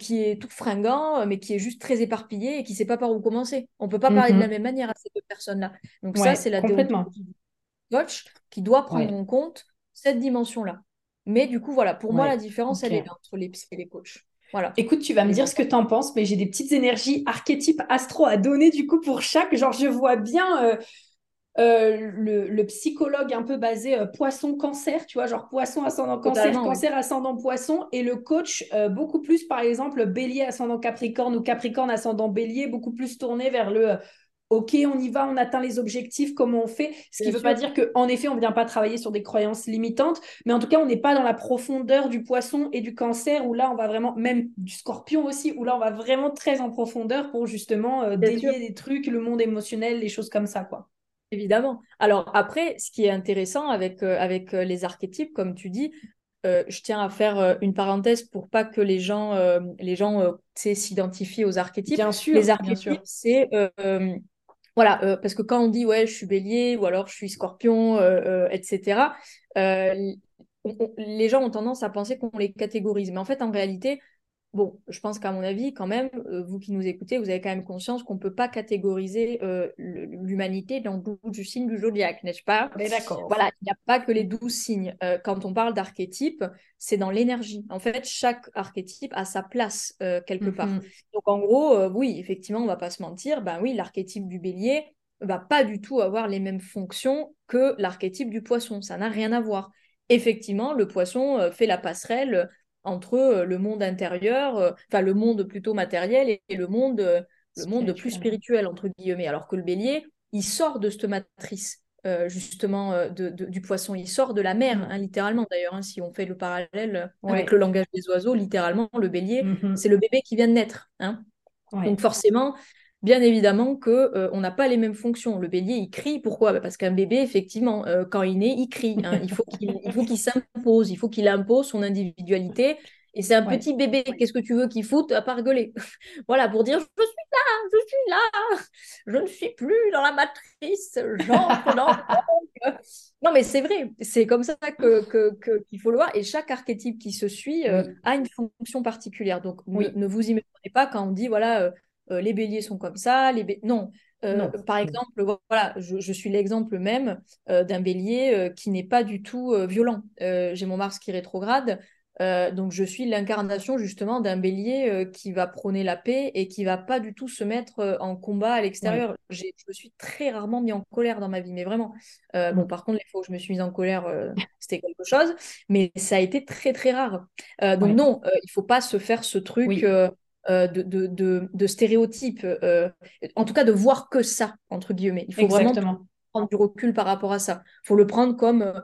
qui est tout fringant, mais qui est juste très éparpillé et qui ne sait pas par où commencer. On ne peut pas parler de la mhm. même manière à ces deux personnes-là. Donc ça, c'est la du coach qui doit prendre en compte cette dimension-là. Mais du coup, voilà, pour moi, la différence, elle est entre les psy et les coachs. Voilà. Écoute, tu vas me dire ce que tu en penses, mais j'ai des petites énergies archétypes astro à donner du coup pour chaque. Genre, je vois bien euh, le, psychologue un peu basé euh, poisson-cancer, tu vois, genre poisson ascendant cancer, cancer ascendant poisson, et le coach euh, beaucoup plus, par exemple, bélier ascendant capricorne ou capricorne ascendant bélier, beaucoup plus tourné vers le OK, on y va, on atteint les objectifs, comment on fait. Ce qui ne veut pas dire qu'en effet, on ne vient pas travailler sur des croyances limitantes, mais en tout cas, on n'est pas dans la profondeur du poisson et du cancer, où là, on va vraiment, même du scorpion aussi, où là, on va vraiment très en profondeur pour justement délier des trucs, le monde émotionnel, les choses comme ça, quoi. Évidemment. Alors après, ce qui est intéressant avec, euh, avec euh, les archétypes, comme tu dis, euh, je tiens à faire une parenthèse pour pas que les gens, les gens s'identifient aux archétypes. Bien sûr. Les archétypes, c'est voilà, parce que quand on dit ouais, je suis bélier ou alors je suis scorpion, etc., les gens ont tendance à penser qu'on les catégorise. Mais en fait, en réalité, Bon, je pense qu'à mon avis, quand même, euh, vous qui nous écoutez, vous avez quand même conscience qu'on ne peut pas catégoriser euh, l'humanité dans du signe du zodiaque, n'est-ce pas? Mais d'accord. Voilà, il n'y a pas que les douze signes. Euh, quand on parle d'archétype, c'est dans l'énergie. En fait, chaque archétype a sa place quelque part. Mhm. Donc, en gros, oui, effectivement, on ne va pas se mentir. Ben oui, l'archétype du bélier va pas du tout avoir les mêmes fonctions que l'archétype du poisson. Ça n'a rien à voir. Effectivement, le poisson fait la passerelle entre euh, le monde intérieur, euh, enfin le monde plutôt matériel et, le monde, euh, le monde plus spirituel, entre guillemets. Alors que le bélier, il sort de cette matrice. justement de, du poisson. Il sort de la mer, mm. hein, littéralement d'ailleurs, hein, si on fait le parallèle avec le langage des oiseaux, littéralement, le bélier, mm-hmm. c'est le bébé qui vient de naître. Hein. Donc forcément, bien évidemment que euh, on n'a pas les mêmes fonctions. Le bélier, il crie. Pourquoi? Bah, Parce qu'un bébé, effectivement, euh, quand il naît, il crie. Hein. Il faut qu'il s'impose, il faut qu'il impose son individualité. Et c'est un petit bébé. Qu'est-ce que tu veux qu'il foute à part gueuler? *laughs* Voilà, pour dire je suis là, je suis là, je ne suis plus dans la matrice, j'entre dans Non, mais c'est vrai, c'est comme ça qu'il que, qu'il faut le voir. Et chaque archétype qui se suit euh, a une fonction particulière. Donc, ne vous imaginez pas quand on dit voilà, euh, les béliers sont comme ça, les non. par exemple, voilà, je, suis l'exemple même d'un bélier qui n'est pas du tout violent. J'ai mon Mars qui rétrograde, euh, donc je suis l'incarnation justement d'un bélier euh, qui va prôner la paix et qui va pas du tout se mettre euh, en combat à l'extérieur. Je me suis très rarement mis en colère dans ma vie, mais vraiment. Bon, par contre, les fois où je me suis mise en colère, c'était quelque chose, mais ça a été très très rare. donc non, il faut pas se faire ce truc. De, de, de, de, stéréotypes, en tout cas de voir que ça, entre guillemets. Il faut vraiment prendre du recul par rapport à ça. Il faut le prendre comme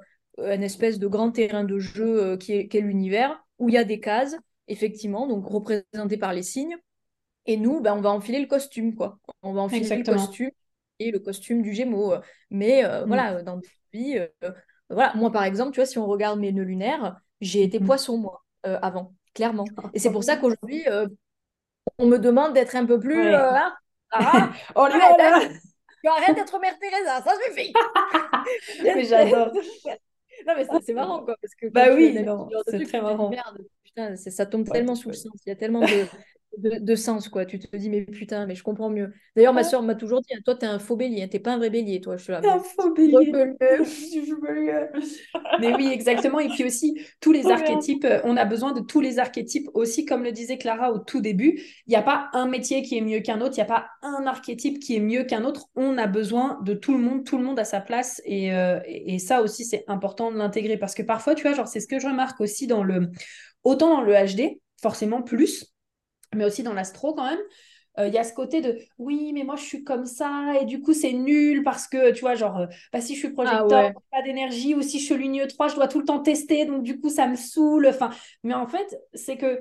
un espèce de grand terrain de jeu euh, qui est, l'univers, où il y a des cases, effectivement, donc représentées par les signes. Et nous, ben, on va enfiler le costume, quoi. On va enfiler le costume et le costume du Gémeaux. Mais euh, mm. voilà, dans des vies, euh, voilà, moi par exemple, tu vois, si on regarde mes nœuds lunaires, j'ai été mm. poisson, moi, avant, clairement. Et c'est pour ça qu'aujourd'hui, on me demande d'être un peu plus. Hein, ah, *laughs* oh là là arrête d'être Mère Teresa, ça suffit. *laughs* mais j'adore. Non, mais c'est marrant, quoi. Parce que bah oui, c'est très marrant. Merde, putain, ça tombe tellement sous le sens. Il y a tellement de, de, sens, quoi. Tu te dis, mais putain, mais je comprends mieux. D'ailleurs, ma soeur m'a toujours dit, toi, t'es un faux bélier, t'es pas un vrai bélier, toi. Je suis là. Un faux bélier. *laughs* mais oui, exactement. Et puis aussi, tous les archétypes, euh, on a besoin de tous les archétypes aussi, comme le disait Clara au tout début. Il n'y a pas un métier qui est mieux qu'un autre, il n'y a pas un archétype qui est mieux qu'un autre. On a besoin de tout le monde, tout le monde a sa place. Et, euh, et ça aussi, c'est important de l'intégrer parce que parfois, tu vois, genre, c'est ce que je remarque aussi dans le. Autant dans le HD, forcément plus, mais aussi dans l'astro quand même. Euh, il y a ce côté de oui, mais moi je suis comme ça et du coup c'est nul parce que tu vois, genre, euh, bah, si je suis projecteur, ah pas d'énergie ou si je suis ligne 3, je dois tout le temps tester donc du coup ça me saoule. Enfin, mais en fait, c'est que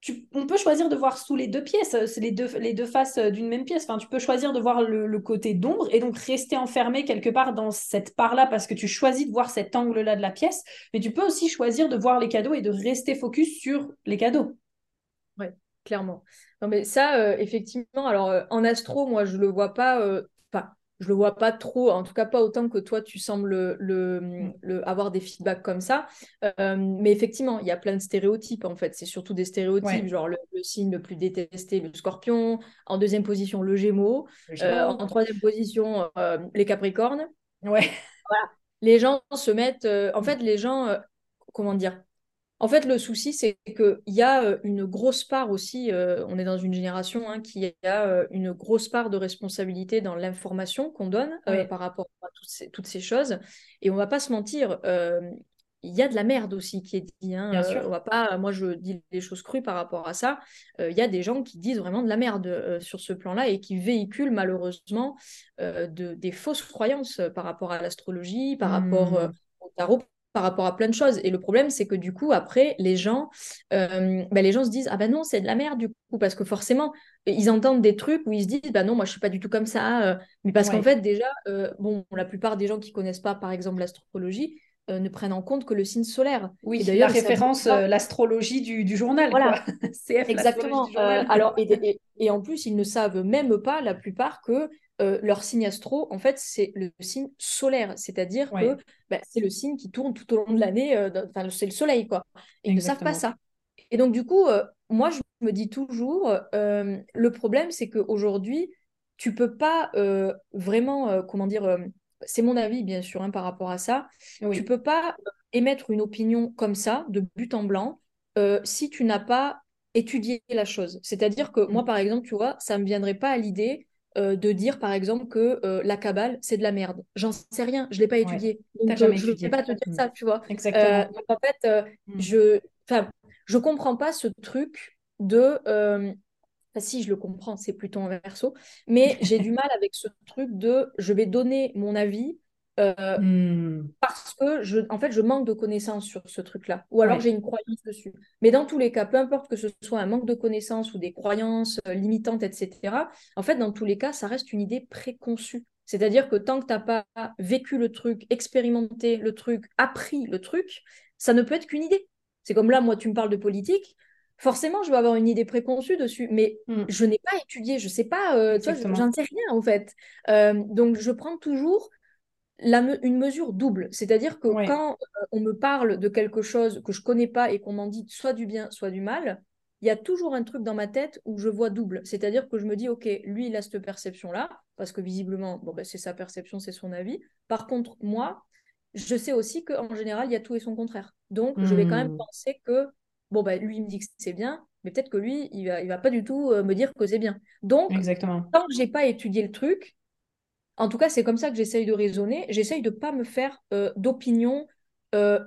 tu, on peut choisir de voir sous les deux pièces, c'est les deux, les deux faces d'une même pièce. Enfin, tu peux choisir de voir le, le côté d'ombre et donc rester enfermé quelque part dans cette part-là parce que tu choisis de voir cet angle-là de la pièce. Mais tu peux aussi choisir de voir les cadeaux et de rester focus sur les cadeaux. Clairement. Non, mais ça, euh, effectivement, alors euh, en astro, moi, je le vois pas, euh, enfin, je le vois pas trop, en tout cas pas autant que toi, tu sembles le, avoir des feedbacks comme ça. mais effectivement, il y a plein de stéréotypes, en fait. C'est surtout des stéréotypes, genre le, signe le plus détesté, le scorpion. En deuxième position, le gémeaux. en troisième position, les capricornes. Ouais. Voilà. Les gens se mettent, en fait, les gens, comment dire en fait, le souci, c'est qu'il y a euh, une grosse part aussi, euh, on est dans une génération hein, qui a euh, une grosse part de responsabilité dans l'information qu'on donne par rapport à toutes ces, choses. Et on va pas se mentir, il y a de la merde aussi qui est dit. Hein, Bien sûr. on va pas, moi, je dis des choses crues par rapport à ça. Il y a des gens qui disent vraiment de la merde sur ce plan-là et qui véhiculent malheureusement de, des fausses croyances par rapport à l'astrologie, par rapport mmh. au tarot, par rapport à plein de choses. Et le problème, c'est que du coup, après, les gens, euh, bah, les gens se disent Ah ben non, c'est de la merde, du coup, parce que forcément, ils entendent des trucs où ils se disent Bah non, moi, je suis pas du tout comme ça. Euh. mais parce qu'en fait, déjà, euh, bon, la plupart des gens qui connaissent pas, par exemple, l'astrologie, ne prennent en compte que le signe solaire. Oui, d'ailleurs, référence l'astrologie du, journal. Voilà, *laughs* CF, exactement. alors, et, et, en plus, ils ne savent même pas, la plupart, que euh, leur signe astro, en fait, c'est le signe solaire, c'est-à-dire que bah, c'est le signe qui tourne tout au long de l'année, euh, c'est le soleil, quoi. Ils ne savent pas ça. Et donc, du coup, euh, moi, je me dis toujours, le problème, c'est qu'aujourd'hui, tu peux pas vraiment, comment dire, c'est mon avis, bien sûr, hein, par rapport à ça, tu tu peux pas émettre une opinion comme ça, de but en blanc, si tu n'as pas étudié la chose. C'est-à-dire que moi, mmh. par exemple, tu vois, ça ne me viendrait pas à l'idée euh, de dire par exemple que euh, la cabale c'est de la merde. J'en sais rien, je l'ai pas étudié. Donc, euh, je ne vais pas te dire ça, tu vois. Exactement. en fait, mm. je, je comprends pas ce truc de. Enfin, si je le comprends, c'est plutôt un verso, mais j'ai du mal avec ce truc de je vais donner mon avis euh, hmm. Parce que, je, en fait, je manque de connaissances sur ce truc-là. Ou alors j'ai une croyance dessus. Mais dans tous les cas, peu importe que ce soit un manque de connaissances ou des croyances euh, limitantes, etc., en fait, dans tous les cas, ça reste une idée préconçue. C'est-à-dire que tant que tu n'as pas vécu le truc, expérimenté le truc, appris le truc, ça ne peut être qu'une idée. C'est comme là, moi, tu me parles de politique forcément, je vais avoir une idée préconçue dessus, mais hmm. je n'ai pas étudié, je ne sais pas, euh, j'en sais rien en fait. donc, je prends toujours une mesure double. C'est-à-dire que quand euh, on me parle de quelque chose que je connais pas et qu'on m'en dit soit du bien, soit du mal, il y a toujours un truc dans ma tête où je vois double. C'est-à-dire que je me dis, OK, lui, il a cette perception-là, parce que visiblement, bon, ben, c'est sa perception, c'est son avis. Par contre, moi, je sais aussi qu'en général, il y a tout et son contraire. Donc, je vais quand même hmm. penser que, bon, ben, lui, il me dit que c'est bien, mais peut-être que lui, il va, il va pas du tout euh, me dire que c'est bien. Donc, Exactement. tant que j'ai pas étudié le truc, en tout cas, c'est comme ça que j'essaye de raisonner. J'essaye de pas me faire euh, d'opinion euh,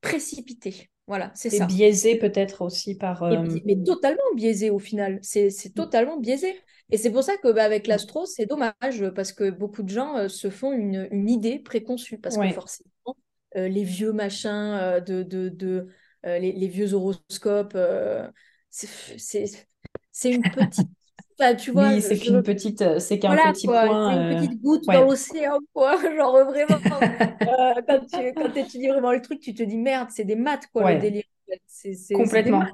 précipitée. Voilà, c'est ça. Et biaisé peut-être aussi par. Euh, mais totalement biaisé au final. C'est mm. totalement biaisé. Et c'est pour ça que bah, avec l'astro, c'est dommage parce que beaucoup de gens euh, se font une, une, idée préconçue parce que forcément, euh, les vieux machins de, de, de les, les, vieux horoscopes, c'est une petite tu vois, oui, c'est qu'une petite, euh, c'est qu'un petit point. une petite goutte dans l'océan, quoi. *laughs* Genre vraiment, *laughs* euh, quand tu quand étudies vraiment le truc, tu te dis merde, c'est des maths, quoi, le délire. C'est, Complètement.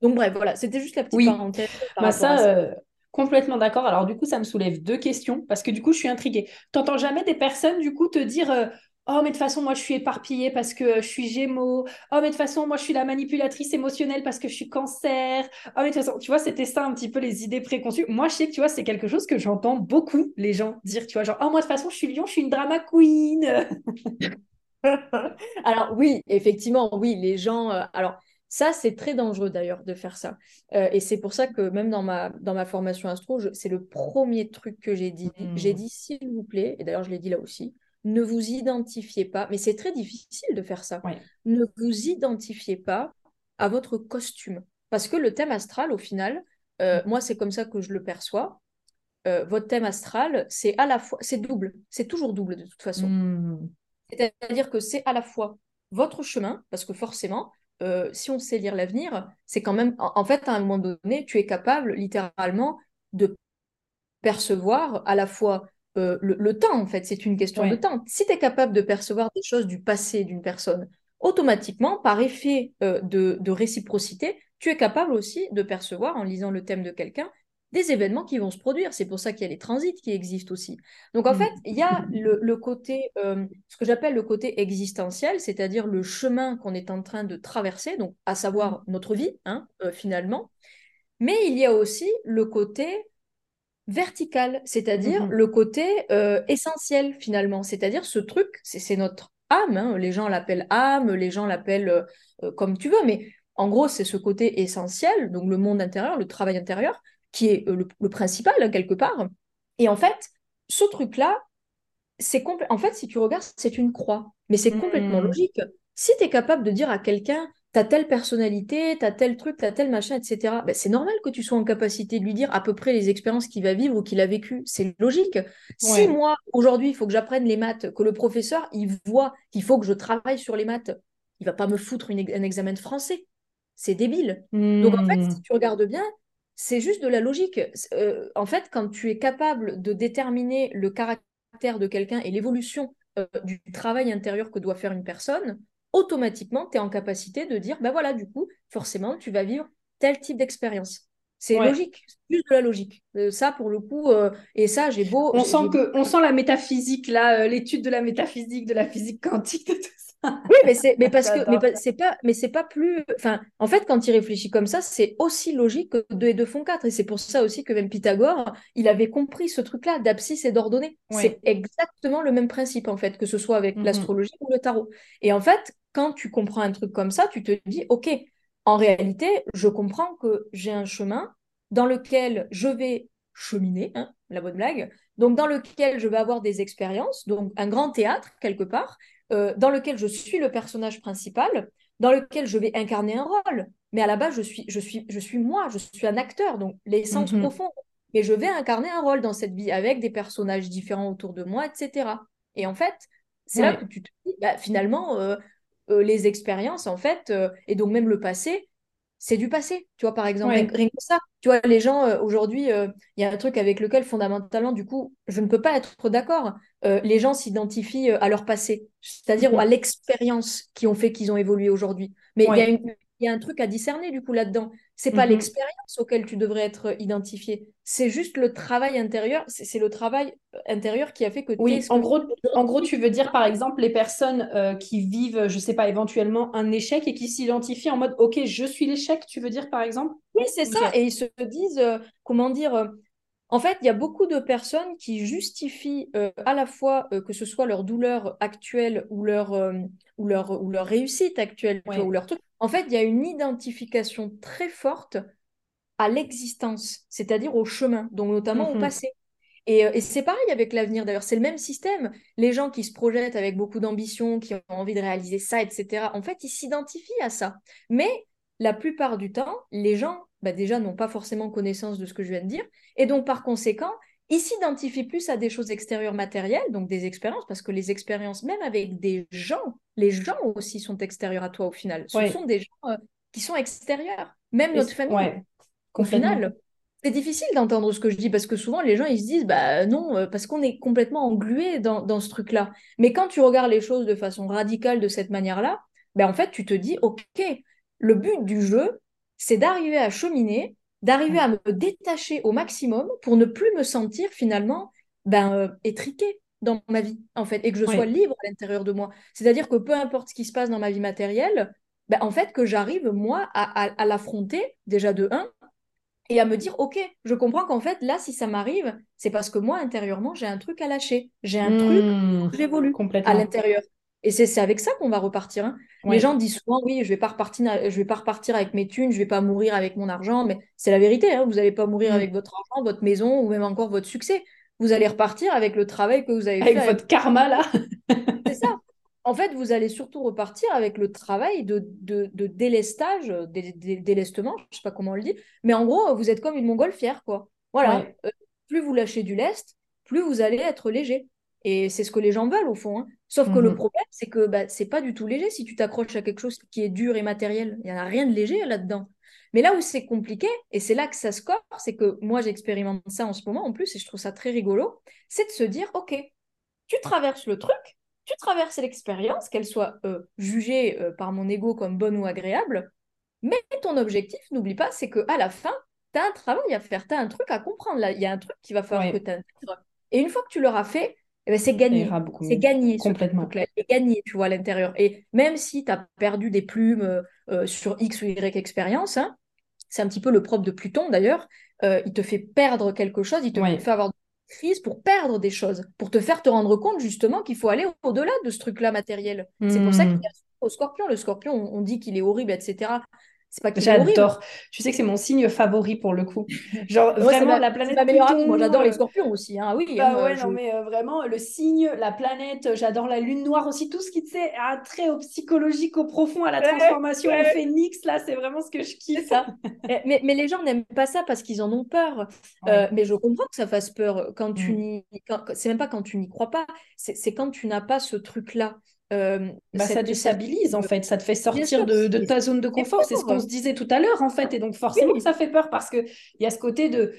Donc bref, voilà, c'était juste la petite parenthèse. Bah, ça, euh, complètement d'accord. Alors du coup, ça me soulève deux questions parce que du coup, je suis intriguée. T'entends jamais des personnes du coup te dire Oh, mais de toute façon, moi, je suis éparpillée parce que je suis gémeaux. Oh, mais de toute façon, moi, je suis la manipulatrice émotionnelle parce que je suis cancer. Oh, mais de toute façon, tu vois, c'était ça un petit peu les idées préconçues. Moi, je sais que, tu vois, c'est quelque chose que j'entends beaucoup les gens dire, tu vois, genre, oh, moi, de toute façon, je suis lion, je suis une drama queen. *laughs* alors, oui, effectivement, oui, les gens. Euh, alors, ça, c'est très dangereux d'ailleurs de faire ça. Euh, et c'est pour ça que même dans ma, dans ma formation astro, c'est le premier truc que j'ai dit. J'ai mmh. dit, s'il vous plaît, et d'ailleurs, je l'ai dit là aussi, ne vous identifiez pas, mais c'est très difficile de faire ça, ne vous identifiez pas à votre costume. Parce que le thème astral, au final, euh, mm. moi, c'est comme ça que je le perçois. Euh, votre thème astral, c'est à la fois, c'est double, c'est toujours double de toute façon. Mm. C'est-à-dire que c'est à la fois votre chemin, parce que forcément, euh, si on sait lire l'avenir, c'est quand même, en, fait, à un moment donné, tu es capable littéralement de percevoir à la fois euh, le, temps, en fait, c'est une question de temps. Si tu es capable de percevoir des choses du passé d'une personne, automatiquement, par effet euh, de, réciprocité, tu es capable aussi de percevoir, en lisant le thème de quelqu'un, des événements qui vont se produire. C'est pour ça qu'il y a les transits qui existent aussi. Donc en mm. fait, il y a le, côté, euh, ce que j'appelle le côté existentiel, c'est-à-dire le chemin qu'on est en train de traverser, donc à savoir mm. notre vie, hein, finalement. Mais il y a aussi le côté vertical, c'est-à-dire mhm. le côté euh, essentiel finalement, c'est-à-dire ce truc, c'est notre âme, hein. les gens l'appellent âme, les gens l'appellent euh, euh, comme tu veux, mais en gros c'est ce côté essentiel, donc le monde intérieur, le travail intérieur, qui est le, principal hein, quelque part. Et en fait, ce truc-là, c'est en fait si tu regardes, c'est une croix, mais c'est complètement hmm. logique. Si tu es capable de dire à quelqu'un, t'as telle personnalité, t'as tel truc, t'as tel machin, etc. Ben, c'est normal que tu sois en capacité de lui dire à peu près les expériences qu'il va vivre ou qu'il a vécues. C'est logique. Si moi, aujourd'hui, il faut que j'apprenne les maths, que le professeur, il voit qu'il faut que je travaille sur les maths, il va pas me foutre un examen de français. C'est débile. Donc, en fait, hmm. si tu regardes bien, c'est juste de la logique. Euh, en fait, quand tu es capable de déterminer le caractère de quelqu'un et l'évolution euh, du travail intérieur que doit faire une personne, automatiquement, tu es en capacité de dire, ben voilà, du coup, forcément, tu vas vivre tel type d'expérience. C'est logique, c'est juste de la logique. Euh, ça, pour le coup, euh, et ça, j'ai beau. On sent, que, on sent la métaphysique, là, euh, l'étude de la métaphysique, de la physique quantique, de tout ça. Oui, mais c'est mais parce que mais c'est pas mais c'est pas plus. Enfin, en fait, quand il réfléchit comme ça, c'est aussi logique que 2 et 2 font 4. Et c'est pour ça aussi que même Pythagore, il avait compris ce truc-là d'abscisse et d'ordonnée. C'est exactement le même principe, en fait, que ce soit avec mm-hmm. l'astrologie ou le tarot. Et en fait, quand tu comprends un truc comme ça, tu te dis, OK, en réalité, je comprends que j'ai un chemin dans lequel je vais cheminer, hein, la bonne blague, donc dans lequel je vais avoir des expériences, donc un grand théâtre quelque part, euh, dans lequel je suis le personnage principal, dans lequel je vais incarner un rôle. Mais à la base, je suis, je suis, je suis moi, je suis un acteur, donc l'essence mhm. profonde. Mais je vais incarner un rôle dans cette vie avec des personnages différents autour de moi, etc. Et en fait, c'est là que tu te dis, bah, finalement, euh, euh, les expériences, en fait, et donc même le passé, c'est du passé. Tu vois, par exemple, rien, que ça. Tu vois, les gens, euh, aujourd'hui, il y a un truc avec lequel, fondamentalement, du coup, je ne peux pas être d'accord. les gens s'identifient à leur passé, c'est-à-dire à l'expérience qui ont fait qu'ils ont évolué aujourd'hui. Mais il y a une il y a un truc à discerner du coup là-dedans. C'est pas mhm. l'expérience auquel tu devrais être identifié. C'est juste le travail intérieur. C'est le travail intérieur qui a fait que. Oui, en gros, en gros, tu veux dire par exemple les personnes euh, qui vivent, je sais pas, éventuellement un échec et qui s'identifient en mode, ok, je suis l'échec. Tu veux dire par exemple? Oui, c'est ça. Et ils se disent, euh, comment dire. Euh, en fait, il y a beaucoup de personnes qui justifient à la fois que ce soit leur douleur actuelle ou leur, ou leur, ou leur réussite actuelle, ou leur truc. En fait, il y a une identification très forte à l'existence, c'est-à-dire au chemin, donc notamment au mhm. passé. Euh, et, c'est pareil avec l'avenir d'ailleurs, c'est le même système. Les gens qui se projettent avec beaucoup d'ambition, qui ont envie de réaliser ça, etc., en fait, ils s'identifient à ça. Mais la plupart du temps, les gens, bah, déjà, n'ont pas forcément connaissance de ce que je viens de dire. Et donc, par conséquent, ils s'identifient plus à des choses extérieures matérielles, donc des expériences, parce que les expériences, même avec des gens, les gens aussi sont extérieurs à toi au final. Ce sont des gens euh, qui sont extérieurs. Même notre famille. au final, c'est difficile d'entendre ce que je dis parce que souvent les gens ils se disent bah non euh, parce qu'on est complètement englué dans, dans ce truc là mais quand tu regardes les choses de façon radicale de cette manière là ben en fait tu te dis ok le but du jeu c'est d'arriver à cheminer d'arriver à me détacher au maximum pour ne plus me sentir finalement ben, euh, étriquée dans ma vie, en fait, et que je sois libre à l'intérieur de moi. C'est-à-dire que peu importe ce qui se passe dans ma vie matérielle, ben, en fait, que j'arrive, moi, à, à, l'affronter, déjà de un, et à me dire, OK, je comprends qu'en fait, là, si ça m'arrive, c'est parce que moi, intérieurement, j'ai un truc à lâcher. J'ai un truc, mmh. j'évolue à l'intérieur. Et c'est avec ça qu'on va repartir. Hein. Les gens disent souvent, oui, je vais pas repartir, je vais pas repartir avec mes thunes, je vais pas mourir avec mon argent, mais c'est la vérité. Hein. Vous n'allez pas mourir mm. avec votre argent, votre maison ou même encore votre succès. Vous allez repartir avec le travail que vous avez fait. Avec votre karma là. *laughs* c'est ça. En fait, vous allez surtout repartir avec le travail de, de, de délestage, délestement, je sais pas comment on le dit, mais en gros, vous êtes comme une montgolfière, quoi. Voilà. Euh, plus vous lâchez du lest, plus vous allez être léger. Et c'est ce que les gens veulent au fond. Hein. Sauf que le mhm. problème, c'est que bah, c'est pas du tout léger si tu t'accroches à quelque chose qui est dur et matériel. Il n'y en a rien de léger là-dedans. Mais là où c'est compliqué, et c'est là que ça score, c'est que moi j'expérimente ça en ce moment en plus, et je trouve ça très rigolo, c'est de se dire, OK, tu traverses le truc, tu traverses l'expérience, qu'elle soit euh, jugée euh, par mon ego comme bonne ou agréable, mais ton objectif, n'oublie pas, c'est qu'à la fin, tu as un travail à faire, tu as un truc à comprendre. Là, il y a un truc qui va falloir que tu intègres. Et une fois que tu l'auras fait, eh ben, c'est gagné. C'est gagné. Complètement. C'est gagné, tu vois, à l'intérieur. Et même si tu as perdu des plumes euh, euh, sur X ou Y expérience, hein, c'est un petit peu le propre de Pluton d'ailleurs, euh, il te fait perdre quelque chose, il te fait avoir des crises pour perdre des choses, pour te faire te rendre compte justement qu'il faut aller au-delà de ce truc-là matériel. C'est pour ça qu'il y a au scorpion. Le scorpion, on dit qu'il est horrible, etc. C'est pas J'adore. Tu sais que c'est mon signe favori pour le coup. *laughs* Genre vraiment la planète Pluton. Moi j'adore les scorpions aussi. Hein. Oui. Bah hein, ouais, non mais euh, vraiment le signe, la planète. J'adore la lune noire aussi. Tout ce qui sais a trait au psychologique, au profond, à la transformation, au phénix. Là, c'est vraiment ce que je kiffe. Ça. mais, mais, les gens n'aiment pas ça parce qu'ils en ont peur. Euh, mais je comprends que ça fasse peur quand tu mm. n'y. C'est même pas quand tu n'y crois pas. C'est quand tu n'as pas ce truc là. Euh, bah, ça déstabilise en fait, ça te fait sortir de, ta zone de confort. C'est ce qu'on se disait tout à l'heure en fait, et donc forcément ça fait peur parce que il y a ce côté de,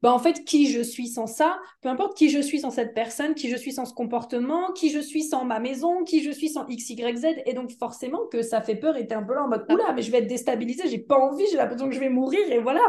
bah en fait qui je suis sans ça, peu importe qui je suis sans cette personne, qui je suis sans ce comportement, qui je suis sans ma maison, qui je suis sans x y z, et donc forcément que ça fait peur et t'es un peu là en mode oula mais je vais être déstabilisée, j'ai pas envie, j'ai l'impression que je vais mourir et voilà.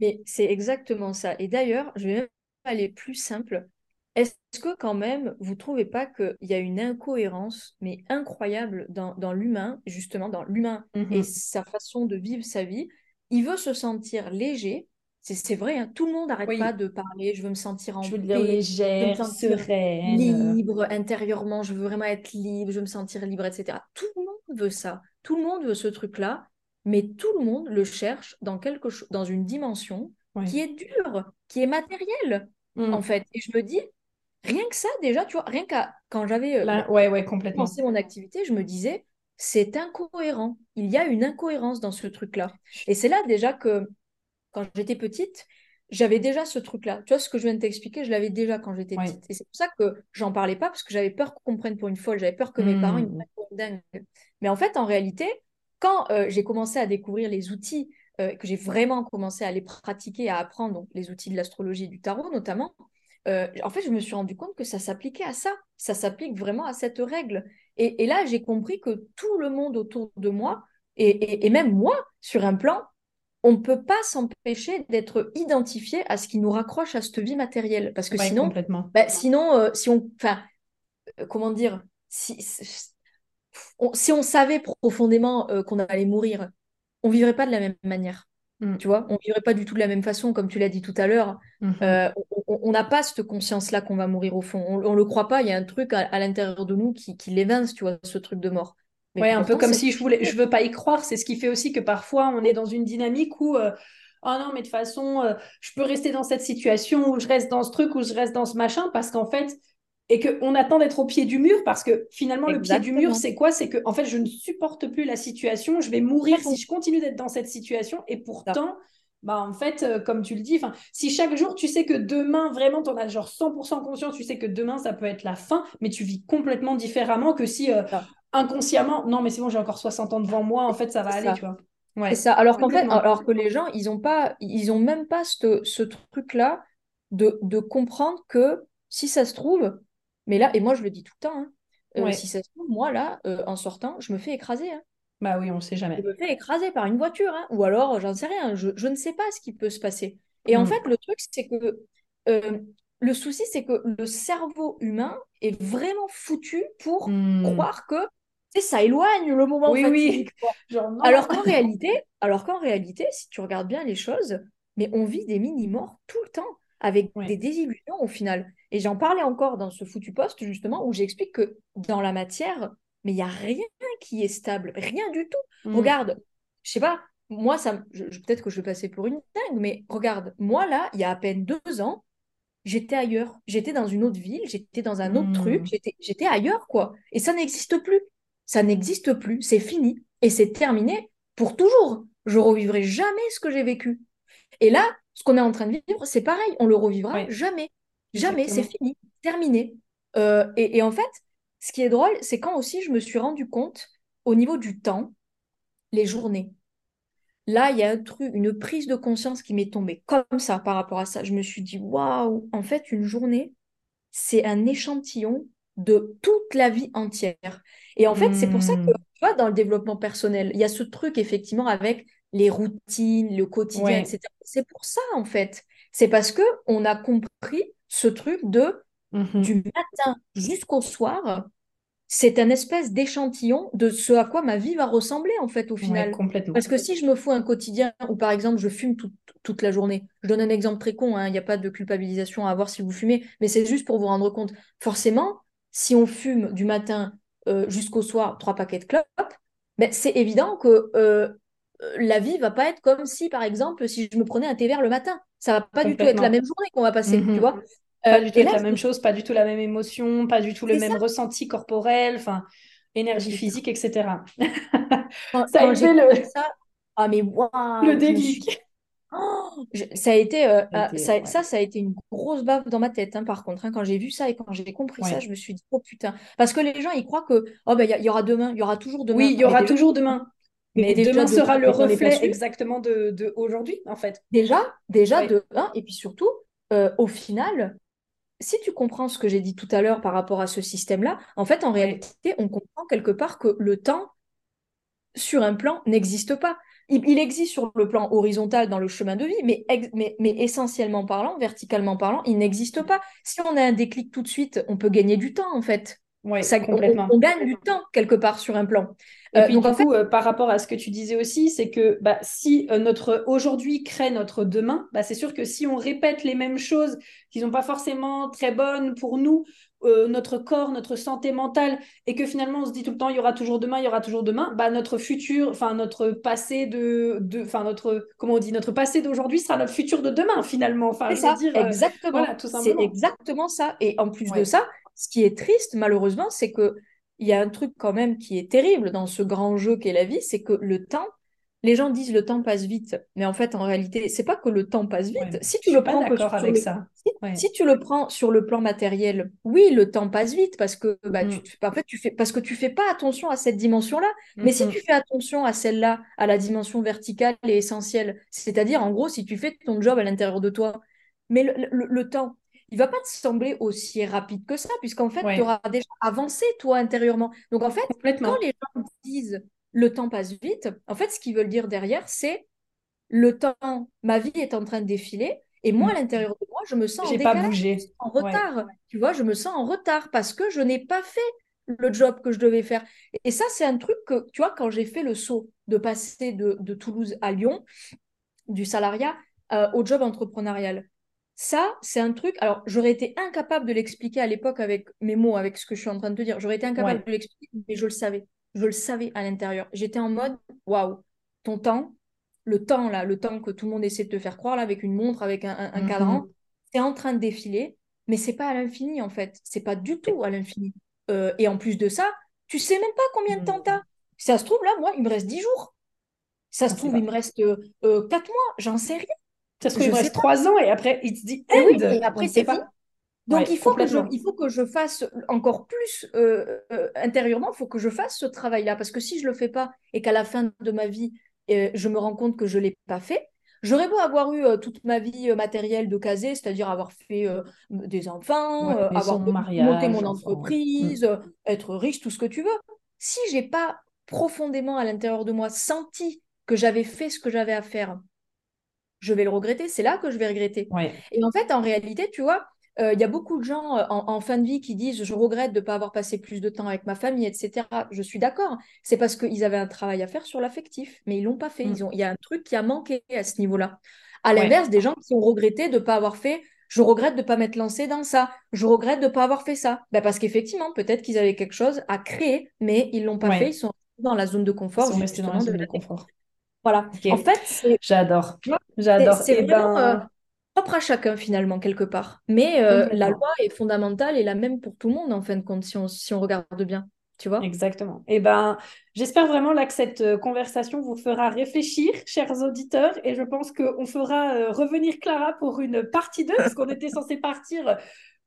Mais c'est exactement ça. Et d'ailleurs, je vais même aller plus simple. Est-ce que quand même, vous trouvez pas qu'il y a une incohérence, mais incroyable dans, l'humain, justement, dans l'humain et mhm. sa façon de vivre sa vie? Il veut se sentir léger. C'est vrai, hein, tout le monde n'arrête pas de parler. Je veux me sentir en je veux paix, légère, sereine, libre intérieurement. Je veux vraiment être libre. Je veux me sentir libre, etc. Tout le monde veut ça. Tout le monde veut ce truc-là, mais tout le monde le cherche dans quelque chose, dans une dimension qui est dure, qui est matérielle, en mm. fait. Et je me dis, Rien que ça, déjà, tu vois, rien qu'à quand j'avais euh, ouais, ouais, complètement. commencé mon activité, je me disais, c'est incohérent. Il y a une incohérence dans ce truc-là. Et c'est là déjà que, quand j'étais petite, j'avais déjà ce truc-là. Tu vois, ce que je viens de t'expliquer, je l'avais déjà quand j'étais petite. Et c'est pour ça que j'en parlais pas, parce que j'avais peur qu'on prenne pour une folle. J'avais peur que mes parents ils me hmm. prennent pour une dingue. Mais en fait, en réalité, quand euh, j'ai commencé à découvrir les outils, euh, que j'ai vraiment commencé à les pratiquer, à apprendre, donc les outils de l'astrologie et du tarot notamment, euh, en fait, je me suis rendu compte que ça s'appliquait à ça. Ça s'applique vraiment à cette règle. Et, là, j'ai compris que tout le monde autour de moi Et, et, même moi, sur un plan, on ne peut pas s'empêcher d'être identifié à ce qui nous raccroche à cette vie matérielle. Parce que sinon, bah, sinon euh, si on. Enfin, euh, comment dire si, si on savait profondément qu'on allait mourir, on vivrait pas de la même manière. Mm. Tu vois, on vivrait pas du tout de la même façon, comme tu l'as dit tout à l'heure. Mm-hmm. on n'a pas cette conscience-là qu'on va mourir au fond. On, ne le croit pas. Il y a un truc à, l'intérieur de nous qui, qui l'évince, tu vois, ce truc de mort. Ouais, un peu comme si je voulais, je veux pas y croire. C'est ce qui fait aussi que parfois on est dans une dynamique où, euh, oh non, mais de toute façon, euh, je peux rester dans cette situation où je reste dans ce truc ou je reste dans ce machin parce qu'en fait, et qu'on attend d'être au pied du mur parce que finalement le pied du mur c'est quoi? C'est que en fait je ne supporte plus la situation, je vais mourir si je continue d'être dans cette situation et pourtant. Bah en fait, euh, comme tu le dis, si chaque jour tu sais que demain, vraiment, tu en as genre 100% conscience, tu sais que demain, ça peut être la fin, mais tu vis complètement différemment que si, inconsciemment, non, mais c'est bon, j'ai encore 60 ans devant moi, en fait, ça va aller, tu vois. Ouais. ça. Alors qu'en fait, alors que les gens, ils ont pas, ils ont même pas ce, ce truc-là de, de comprendre que si ça se trouve, mais là, et moi je le dis tout le temps, hein, euh, si ça se trouve, moi là, euh, en sortant, je me fais écraser. Hein. Bah oui, on ne sait jamais. Je me fais écraser par une voiture, hein, ou alors, j'en sais rien, je, je, ne sais pas ce qui peut se passer. Et en mm. fait, le truc, c'est que euh, le souci, c'est que le cerveau humain est vraiment foutu pour mm. croire que ça éloigne le moment oui, Oui. *laughs* alors qu'en réalité, alors qu'en réalité, si tu regardes bien les choses, mais on vit des mini-morts tout le temps avec des désillusions au final. Et j'en parlais encore dans ce foutu poste justement où j'explique que dans la matière, mais il y a rien qui est stable, rien du tout. Mm. Regarde, je sais pas, moi ça, peut-être que je vais passer pour une dingue, mais regarde, moi là, il y a à peine deux ans, j'étais ailleurs, j'étais dans une autre ville, j'étais dans un autre truc, mm. j'étais ailleurs quoi. Et ça n'existe plus ça n'existe plus, c'est fini et c'est terminé pour toujours. Je revivrai jamais ce que j'ai vécu. Et là, ce qu'on est en train de vivre, c'est pareil, on le revivra jamais. Jamais, c'est fini, terminé. Euh, et, en fait, ce qui est drôle, c'est quand aussi je me suis rendu compte au niveau du temps, les journées. Là, il y a un truc, une prise de conscience qui m'est tombée comme ça par rapport à ça. Je me suis dit, waouh, en fait, une journée, c'est un échantillon de toute la vie entière. Et en fait, c'est pour ça que, hmm. tu vois, dans le développement personnel, il y a ce truc, effectivement, avec les routines, le quotidien, etc. C'est pour ça, en fait. C'est parce que on a compris ce truc de mhm. du matin jusqu'au soir, c'est un espèce d'échantillon de ce à quoi ma vie va ressembler, en fait, au final. complètement. Parce que si je me fous un quotidien où, par exemple, je fume toute la journée, je donne un exemple très con, hein, il n'y a pas de culpabilisation à avoir si vous fumez, mais c'est juste pour vous rendre compte. Forcément, si on fume du matin euh, jusqu'au soir trois paquets de clopes, ben, c'est évident que euh, la vie va pas être comme si, par exemple, si je me prenais un thé vert le matin. Ça va pas du tout être la même journée qu'on va passer, tu mhm. vois. Pas euh, du tout la même chose, pas du tout la même émotion, pas du tout le même ressenti corporel, enfin, énergie physique, etc. *laughs* ça a été le... Ça... Ah mais waouh Le déclic ça a été, euh, ah, ça, ça, a été une grosse baffe dans ma tête, hein, par contre. Hein, quand j'ai vu ça et quand j'ai compris ça, je me suis dit, oh putain. Parce que les gens, ils croient que, oh ben, il y, aura demain, il y aura toujours demain. Oui, il y aura toujours demain. Mais, demain sera le reflet exactement de, de aujourd'hui, en fait. Déjà, déjà de un, et puis surtout, euh, au final, si tu comprends ce que j'ai dit tout à l'heure par rapport à ce système-là, en fait, en réalité, on comprend quelque part que le temps, sur un plan, n'existe pas il, existe sur le plan horizontal dans le chemin de vie, mais, mais, essentiellement parlant, verticalement parlant, il n'existe pas. Si on a un déclic tout de suite, on peut gagner du temps en fait. Oui, complètement. On, gagne du temps quelque part sur un plan. Et euh, puis du coup, euh, par rapport à ce que tu disais aussi, c'est que bah, si euh, notre aujourd'hui crée notre demain, bah, c'est sûr que si on répète les mêmes choses qui ne sont pas forcément très bonnes pour nous notre corps, notre santé mentale, et que finalement on se dit tout le temps il y aura toujours demain, il y aura toujours demain, bah notre futur, enfin notre passé de, enfin notre, comment on dit, notre passé d'aujourd'hui sera notre futur de demain finalement. Enfin, c'est ça, dire, euh, exactement. c'est exactement ça. Et en plus de ça, ce qui est triste malheureusement, c'est que il y a un truc quand même qui est terrible dans ce grand jeu qu'est la vie, c'est que le temps les gens disent le temps passe vite, mais en fait, en réalité, c'est pas que le temps passe vite. si tu le prends avec ça. Si, tu le prends sur le plan matériel, oui, le temps passe vite parce que bah, tu, mm. en fait, tu fais parce que tu fais pas attention à cette dimension-là. Mais si mm-hmm. tu fais attention à celle-là, à la dimension verticale et essentielle, c'est-à-dire en gros, si tu fais ton job à l'intérieur de toi, mais le, temps, il va pas te sembler aussi rapide que ça, puisqu'en fait, tu auras déjà avancé toi intérieurement. Donc en fait, quand les gens disent le temps passe vite. En fait, ce qu'ils veulent dire derrière, c'est le temps, ma vie est en train de défiler. Et moi, à mm. l'intérieur de moi, je me sens en, pas bougé. en retard. Tu vois, je me sens en retard parce que je n'ai pas fait le job que je devais faire. Et ça, c'est un truc que, tu vois, quand j'ai fait le saut de passer de, Toulouse à Lyon, du salariat euh, au job entrepreneurial, ça, c'est un truc. Alors, j'aurais été incapable de l'expliquer à l'époque avec mes mots, avec ce que je suis en train de te dire. J'aurais été incapable de l'expliquer, mais je le savais. Je le savais à l'intérieur. J'étais en mode, waouh, ton temps, le temps là, le temps que tout le monde essaie de te faire croire là, avec une montre, avec un, mhm. cadran, c'est en train de défiler, mais c'est pas à l'infini en fait. C'est pas du tout à l'infini. Euh, et en plus de ça, tu sais même pas combien de temps t'as. Ça se trouve là, moi, il me reste 10 jours. Ça se trouve, il me reste euh, 4 euh, mois, j'en sais rien. Ça se trouve, il me reste trois ans et après, il se dit et après, c'est pas. Donc, il, faut que je, il faut que je fasse encore plus euh, euh, intérieurement, il faut que je fasse ce travail-là. Parce que si je ne le fais pas et qu'à la fin de ma vie, euh, je me rends compte que je ne l'ai pas fait, j'aurais beau avoir eu toute ma vie matérielle de casé, c'est-à-dire avoir fait des enfants, avoir monté mon entreprise, être riche, tout ce que tu veux. Si j'ai pas profondément à l'intérieur de moi senti que j'avais fait ce que j'avais à faire, je vais le regretter. C'est là que je vais regretter. Et en fait, en réalité, tu vois, euh, il y a beaucoup de gens euh, en, fin de vie qui disent je regrette de ne pas avoir passé plus de temps avec ma famille, etc. Je suis d'accord. C'est parce qu'ils avaient un travail à faire sur l'affectif, mais ils l'ont pas fait. Mm. Il y a un truc qui a manqué à ce niveau-là. À l'inverse, des gens qui ont regretté de ne pas avoir fait je regrette de ne pas m'être lancé dans ça, je regrette de ne pas avoir fait ça. Ben parce qu'effectivement, peut-être qu'ils avaient quelque chose à créer, mais ils ne l'ont pas fait, ils sont dans la zone de confort. Ils sont restés dans la zone de, confort. Voilà. En fait, j'adore. J'adore. C'est vraiment ben... Euh, propre à chacun finalement quelque part. Mais euh, la loi est fondamentale et la même pour tout le monde en fin de compte si on, si on regarde bien. Tu vois Exactement. Et eh ben, j'espère vraiment là que cette euh, conversation vous fera réfléchir, chers auditeurs, et je pense qu'on fera revenir Clara pour une partie 2, parce qu'on était censé partir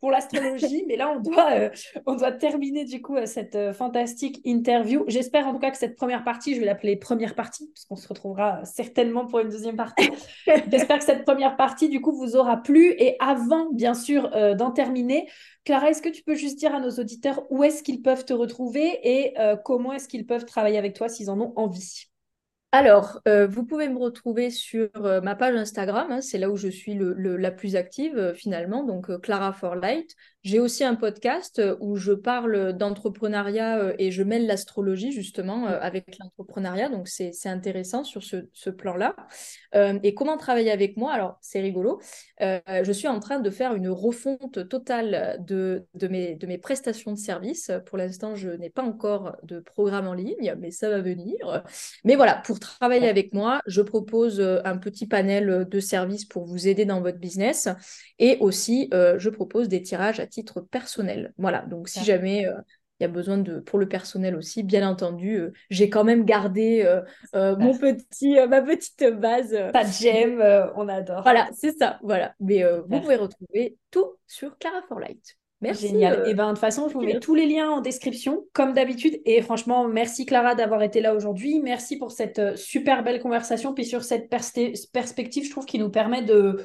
pour l'astrologie. mais là, on doit, euh, on doit terminer du coup euh, cette euh, fantastique interview. J'espère en tout cas que cette première partie, je vais l'appeler première partie, parce qu'on se retrouvera certainement pour une deuxième partie. *laughs* J'espère que cette première partie, du coup, vous aura plu. Et avant, bien sûr, d'en terminer, Clara, est-ce que tu peux juste dire à nos auditeurs où est-ce qu'ils peuvent te retrouver et comment est-ce qu'ils peuvent travailler avec toi s'ils en ont envie? Alors, euh, vous pouvez me retrouver sur euh, ma page Instagram, hein, c'est là où je suis la plus active euh, finalement, donc Clara for Light. J'ai aussi un podcast où je parle d'entrepreneuriat et je mêle l'astrologie justement avec l'entrepreneuriat, donc c'est intéressant sur ce, plan-là. et comment travailler avec moi? Alors, c'est rigolo. je suis en train de faire une refonte totale de, de, mes, de mes prestations de services. Pour l'instant, je n'ai pas encore de programme en ligne, mais ça va venir. Mais voilà, pour travailler avec moi, je propose euh, un petit panel euh, de services pour vous aider dans votre business et aussi euh, je propose des tirages à titre personnel. Voilà, donc si jamais il y a besoin de pour le personnel aussi, bien entendu, j'ai quand même gardé mon petit ma petite base. Pas de on adore. Voilà, c'est ça, voilà. Mais vous pouvez retrouver tout sur Clara for Light. Merci. Génial. Et eh ben de toute façon, je vous mets tous les liens en description, comme d'habitude. Et franchement, merci Clara d'avoir été là aujourd'hui. Merci pour cette euh, super belle conversation. Puis sur cette perspective, je trouve qu'il nous permet de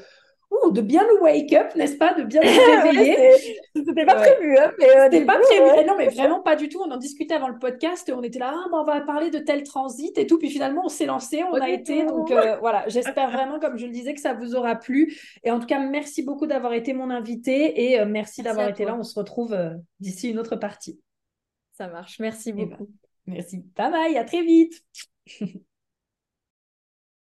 de bien nous wake up, n'est-ce pas De bien *laughs* nous réveiller. C'était pas prévu, hein, mais euh, C'était pas prévu. Eh non, mais vraiment pas du tout. On en discutait avant le podcast et on était là, ah, on va parler de tel transit et tout. Puis finalement, on s'est lancé, on a été. Donc euh, voilà, j'espère vraiment, comme je le disais, que ça vous aura plu. Et en tout cas, merci beaucoup d'avoir été mon invité et euh, merci, d'avoir été là. On se retrouve d'ici une autre partie. Ça marche. Merci eh ben, beaucoup. merci. Bye bye. À très vite. *laughs*